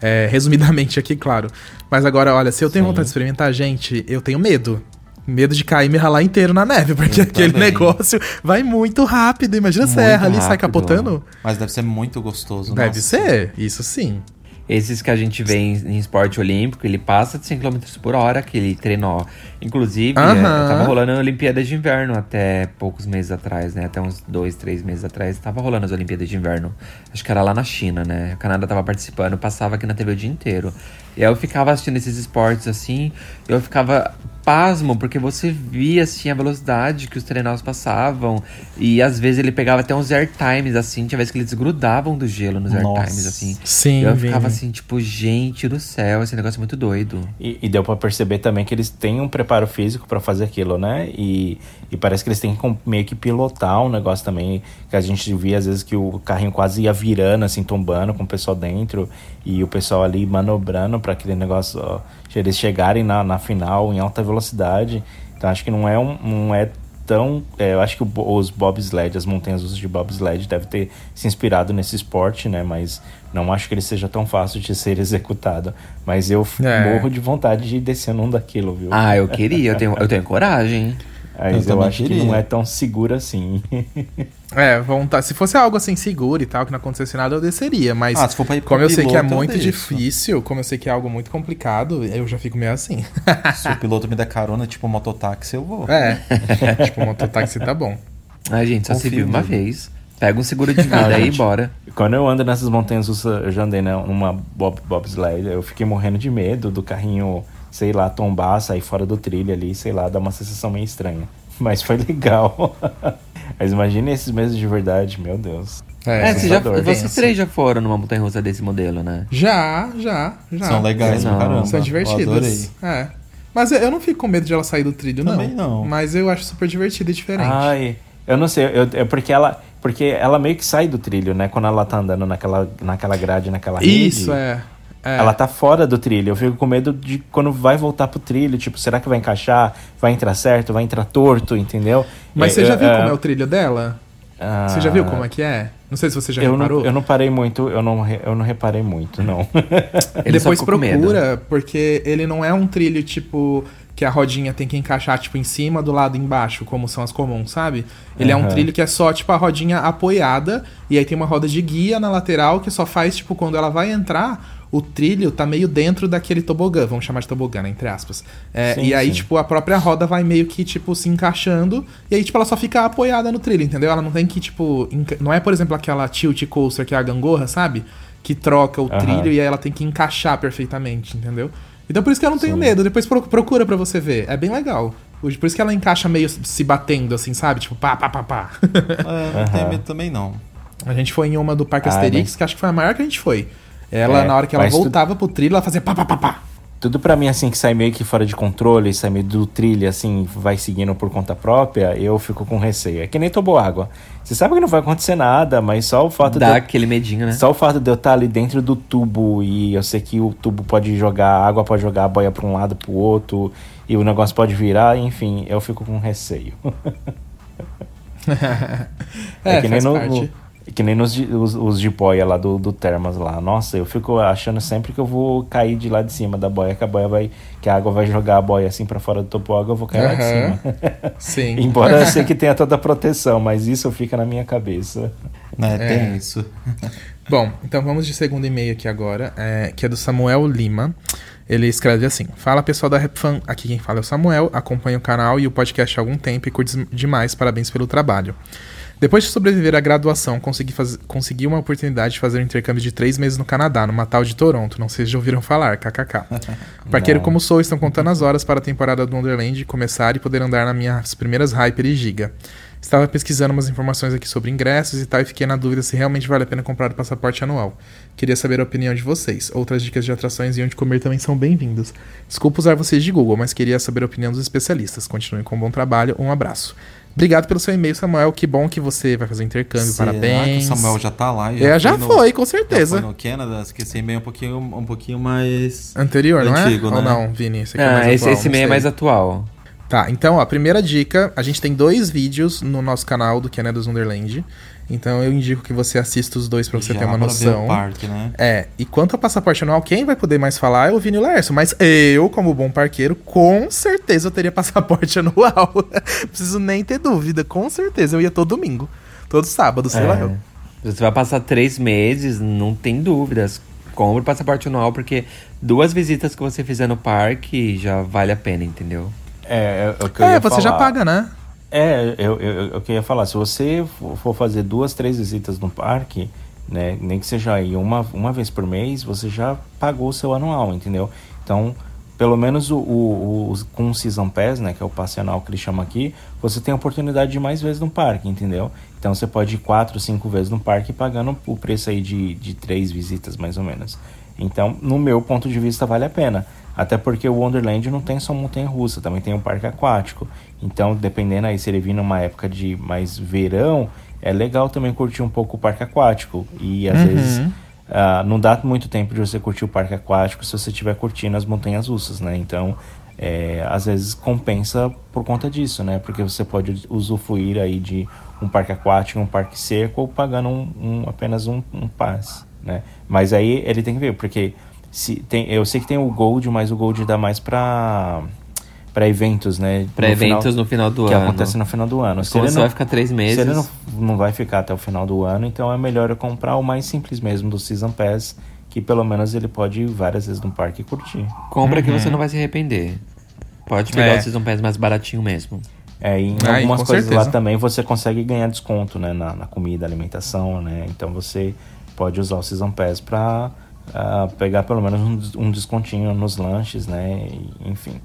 É, resumidamente aqui, claro. Mas agora, olha, se eu tenho Sim. vontade de experimentar, gente, eu tenho medo. Medo de cair e me ralar inteiro na neve, porque Eu aquele também. negócio vai muito rápido. Imagina a serra ali, sai capotando. Mas deve ser muito gostoso. Deve nossa. ser, isso sim. Esses que a gente vê em, em esporte olímpico, ele passa de 100 km por hora, que ele treinou. Inclusive, Aham. é, tava rolando a Olimpíada de Inverno até poucos meses atrás, né? Até uns dois, três meses atrás, tava rolando as Olimpíadas de Inverno. Acho que era lá na China, né? O Canadá tava participando, passava aqui na TV o dia inteiro. E aí eu ficava assistindo esses esportes assim, eu ficava pasmo, porque você via assim a velocidade que os treinos passavam. E às vezes ele pegava até uns airtimes, assim, tinha vezes que eles grudavam do gelo nos Nossa. airtimes, assim. Sim, E eu ficava assim, tipo, gente do céu, esse negócio é muito doido. E, e deu pra perceber também que eles têm um preparo físico pra fazer aquilo, né? E, e parece que eles têm que com- meio que pilotar um negócio também. Que a gente via às vezes que o carrinho quase ia virando, assim, tombando com o pessoal dentro. E o pessoal ali manobrando pra aquele negócio, ó, eles chegarem na, na final em alta velocidade. Então acho que não é um. Não é tão. é, eu acho que os bobsled, as montanhas russas de bobsled, deve ter se inspirado nesse esporte, né? Mas não acho que ele seja tão fácil de ser executado. Mas eu É. morro de vontade de descer num daquilo, viu? Ah, eu queria, eu tenho, eu tenho coragem. Mas Eu eu, acho que queria. não é tão seguro assim. É, vontade. Se fosse algo assim seguro e tal, que não acontecesse nada, eu desceria. Mas Ah, se for pra ir pro como eu sei que é piloto, muito difícil, como eu sei que é algo muito complicado, eu já fico meio assim. Se o piloto me der carona, tipo mototáxi, eu vou. É. tipo, mototáxi tá bom. Ai, gente, só se vive uma vez. Pega um seguro de vida Não, aí e gente. bora. Quando eu ando nessas montanhas russas, eu já andei né, numa bob, bobsled, eu fiquei morrendo de medo do carrinho, sei lá, tombar, sair fora do trilho ali, sei lá, dar uma sensação meio estranha. Mas foi legal. Mas imagine esses meses de verdade, meu Deus. É, você já, vocês três já foram numa montanha russa desse modelo, né? Já, já, já. São legais Não. caramba. São divertidas. adorei. É. Mas eu, eu não fico com medo de ela sair do trilho, não. Também não. Mas eu acho super divertido e diferente. Ai, eu não sei, eu, é porque ela. Porque ela meio que sai do trilho, né? Quando ela tá andando naquela, naquela grade, naquela rede. Isso, é. É. Ela tá fora do trilho. Eu fico com medo de quando vai voltar pro trilho. Tipo, será que vai encaixar? Vai entrar certo? Vai entrar torto? Entendeu? Mas É, você já viu é, como é o trilho dela? ah, Você já viu como é que é? Não sei se você já eu reparou. não, eu não parei muito, eu não, eu não reparei muito, não. Ele Depois procura, porque ele não é um trilho tipo que a rodinha tem que encaixar tipo em cima, do lado embaixo, como são as comuns, sabe? Ele é um trilho que é só tipo a rodinha apoiada e aí tem uma roda de guia na lateral que só faz tipo quando ela vai entrar, o trilho tá meio dentro daquele tobogã, vamos chamar de tobogã, né, entre aspas. É, Sim, e aí sim. tipo a própria roda vai meio que tipo se encaixando e aí tipo ela só fica apoiada no trilho, entendeu? Ela não tem que tipo, enca- não é por exemplo aquela tilt coaster que é a gangorra, sabe? Que troca o Aham. trilho e aí ela tem que encaixar perfeitamente, entendeu? Então por isso que eu não tenho medo. Depois pro- procura pra você ver. É bem legal. Por isso que ela encaixa meio se batendo, assim, sabe? Tipo, pá, pá, pá, pá. É, não tenho Aham. medo também, não. a gente foi em uma do Parque Ah, Asterix, mas- que acho que foi a maior que a gente foi. Ela, É, na hora que ela mas tu- voltava pro trilho, ela fazia pá, pá, pá, pá. Tudo pra mim, assim, que sai meio que fora de controle, sai meio do trilho, assim, vai seguindo por conta própria, eu fico com receio. É que nem toboágua. Você sabe que não vai acontecer nada, mas só o fato Dá de. eu- aquele medinho, né? Só o fato de eu estar ali dentro do tubo e eu sei que o tubo pode jogar, a água pode jogar a boia pra um lado pro outro e o negócio pode virar, enfim, eu fico com receio. É, que nem faz no, parte. no- que nem nos os, os de boia lá do, do Termas lá. Nossa, eu fico achando sempre que eu vou cair de lá de cima da boia, que a boia vai. que a água vai jogar a boia assim pra fora do topo água, eu vou cair lá de cima. Sim. Embora eu sei que tenha toda a proteção, mas isso fica na minha cabeça. Né, É. tem isso. Bom, então vamos de segundo e-mail aqui agora, é, que é do Samuel Lima. Ele escreve assim: Fala pessoal da RapFan, aqui quem fala é o Samuel, acompanho o canal e o podcast há algum tempo e curto demais, parabéns pelo trabalho. Depois de sobreviver à graduação, consegui, faz... consegui uma oportunidade de fazer um intercâmbio de três meses no Canadá, numa tal de Toronto. Não sei se já ouviram falar, kkk. Parqueiro como sou, estão contando as horas para a temporada do Wonderland começar e poder andar nas minhas primeiras Hyper e Giga. Estava pesquisando umas informações aqui sobre ingressos e tal e fiquei na dúvida se realmente vale a pena comprar o passaporte anual. Queria saber a opinião de vocês. Outras dicas de atrações e onde comer também são bem-vindas. Desculpa usar vocês de Google, mas queria saber a opinião dos especialistas. Continuem com um bom trabalho. Um abraço. Obrigado pelo seu e-mail, Samuel. Que bom que você vai fazer intercâmbio. Será Parabéns. que o Samuel já tá lá? É, já no- foi, com já certeza. foi no Canadá? Esqueci meio um pouquinho, um pouquinho mais... Anterior, não Antigo, é? né? Ou não, Vini? Esse aqui é Ah, mais esse, atual, esse não meio é mais atual. Tá, então, ó, a primeira dica, a gente tem dois vídeos no nosso canal do Canada's Wonderland. Então eu indico que você assista os dois pra você Já ter uma noção. o parque, né? É, e quanto ao passaporte anual, quem vai poder mais falar é o Vini Laércio. Mas eu, como bom parqueiro, com certeza eu teria passaporte anual. Preciso nem ter dúvida, com certeza. Eu ia todo domingo, todo sábado, sei É. lá. eu. Você vai passar três meses, não tem dúvidas. Compre o passaporte anual, porque duas visitas que você fizer no parque já vale a pena, entendeu? É, é, o que eu É, ia você já falar. paga, né? É, eu, eu, eu, queria falar, se você for fazer duas, três visitas no parque, né, nem que seja aí uma, uma vez por mês, você já pagou o seu anual, entendeu? Então, pelo menos o, o, o- com o Season Pass, né, que é o passe anual que eles chamam aqui, você tem a oportunidade de ir mais vezes no parque, entendeu? Então você pode ir quatro, cinco vezes no parque pagando o preço aí de, de três visitas, mais ou menos. Então, no meu ponto de vista, vale a pena. Até porque o Wonderland não tem só montanha russa, também tem um parque aquático. Então, dependendo aí, se ele vir numa época de mais verão, é legal também curtir um pouco o parque aquático. E às Uhum. vezes ah, não dá muito tempo de você curtir o parque aquático se você estiver curtindo as montanhas russas, né? Então, é, às vezes compensa por conta disso, né? Porque você pode usufruir aí de um parque aquático, um parque seco, ou pagando um, um- apenas um, um passe, né? Mas aí ele tem que ver, porque se tem, eu sei que tem o Gold, mas o Gold dá mais pra, para eventos, né? Para eventos no final do que ano. Que acontece no final do ano. Se ele não vai ficar três meses. Se ele não, não vai ficar até o final do ano, então é melhor eu comprar o mais simples mesmo do Season Pass, que pelo menos ele pode ir várias vezes no parque e curtir. Compra uhum. que você não vai se arrepender. Pode pegar É. o Season Pass mais baratinho mesmo. É, e em Ah, algumas coisas certeza. lá também você consegue ganhar desconto, né? Na, na comida, alimentação, né? Então você pode usar o Season Pass pra ah, pegar pelo menos um, um descontinho nos lanches, né? E, enfim.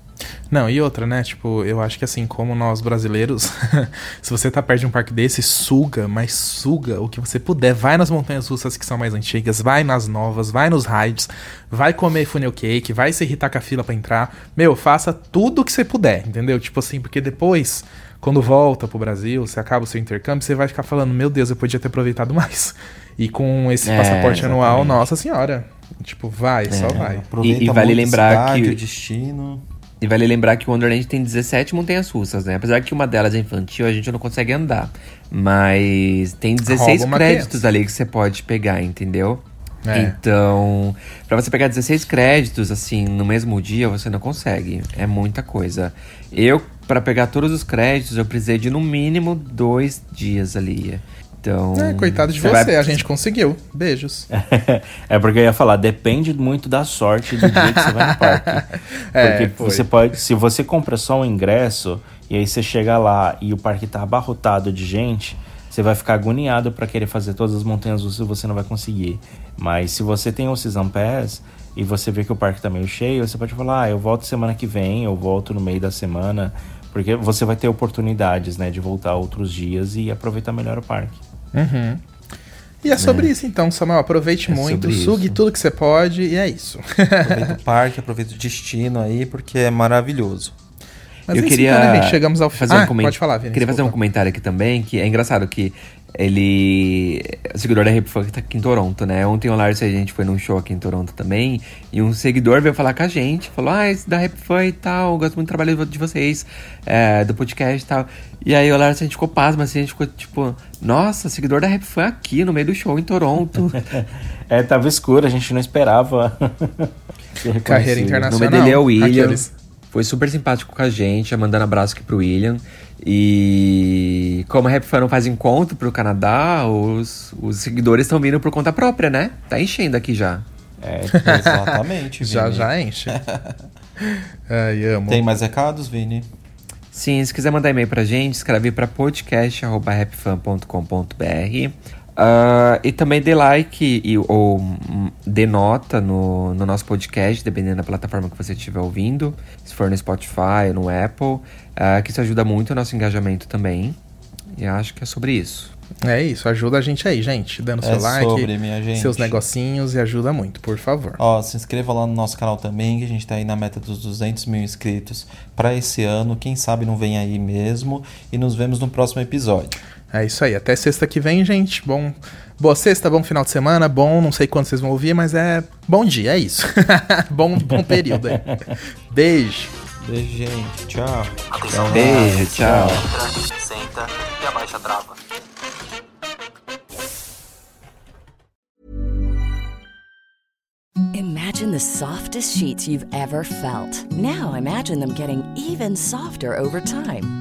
Não, e outra, né? Tipo, eu acho que assim, como nós brasileiros, se você tá perto de um parque desse, suga, mas suga o que você puder. Vai nas montanhas russas que são mais antigas, vai nas novas, vai nos rides, vai comer funnel cake, vai se irritar com a fila pra entrar. Meu, faça tudo o que você puder, entendeu? Tipo assim, porque depois, quando volta pro Brasil, você acaba o seu intercâmbio, você vai ficar falando, meu Deus, eu podia ter aproveitado mais. E com esse É, passaporte anual, exatamente. nossa senhora. Tipo, vai, só vai. E- e vale lembrar cidade, que- o destino. E vale lembrar que o Wonderland tem 17 montanhas russas, né? Apesar que uma delas é infantil, a gente não consegue andar. Mas tem 16 Rouba uma créditos criança. ali que você pode pegar, entendeu? É. Então, pra você pegar 16 créditos, assim, no mesmo dia, você não consegue. É muita coisa. Eu, pra pegar todos os créditos, eu precisei de no mínimo dois dias ali. Então. É, coitado de você vai- a gente conseguiu. Beijos. é porque eu ia falar, depende muito da sorte do dia que você vai no parque. É, Porque foi. você pode, se você compra só um ingresso e aí você chega lá e o parque tá abarrotado de gente, você vai ficar agoniado para querer fazer todas as montanhas russas e você não vai conseguir. Mas se você tem o Season Pass e você vê que o parque tá meio cheio, você pode falar, ah, eu volto semana que vem, eu volto no meio da semana, porque você vai ter oportunidades, né, de voltar outros dias e aproveitar melhor o parque. Uhum. E é sobre isso então, Samuel. Aproveite É muito, sugue isso. tudo que você pode e é isso. Aproveita o parque, aproveita o destino aí, porque é maravilhoso. Mas eu queria então, né? Chegamos ao fazer Ah, um coment- pode falar, Vini, Queria fazer um desculpa. comentário aqui também, que é engraçado que ele. O seguidor da Rap Funk tá aqui em Toronto, né? Ontem o Lars e a gente foi num show aqui em Toronto também. E um seguidor veio falar com a gente. Falou: Ah, esse da Rap Funk e tal. Gosto muito do trabalho de vocês, é, do podcast e tal. E aí o Lars a gente ficou pasmo, assim, a gente ficou tipo: Nossa, seguidor da Rap Funk aqui no meio do show em Toronto. É, tava escuro, a gente não esperava. Carreira O internacional. nome dele é o William. Aqueles. Foi super simpático com a gente, mandando abraço aqui pro William. E como a Rap Fan não faz encontro pro Canadá, os, os seguidores estão vindo por conta própria, né? Tá enchendo aqui já. É, Exatamente, Vini. Já, já enche. Ai, amo. Tem mais recados, Vini? Sim, se quiser mandar e-mail pra gente, escreve pra podcast.rapfan.com.br. Ah, e também dê like e, ou dê nota no, no nosso podcast, dependendo da plataforma que você estiver ouvindo. Se for no Spotify ou no Apple. ah, que isso ajuda muito o nosso engajamento também. E acho que é sobre isso. É isso, ajuda a gente aí, gente. Dando seu É like, sobre, minha gente. seus negocinhos e ajuda muito, por favor. Ó, se inscreva lá no nosso canal também, que a gente tá aí na meta dos 200 mil inscritos para esse ano. Quem sabe não vem aí mesmo. E nos vemos no próximo episódio. É isso aí. Até sexta que vem, gente. Bom. Boa sexta, bom final de semana, bom, não sei quando vocês vão ouvir, mas é bom dia, é isso. bom, bom período aí. Beijo. Beijo, gente. Tchau. Atenção. Beijo, tchau. Entra, senta e abaixa a trava. Imagine the softest sheets you've ever felt. Now imagine them getting even softer over time.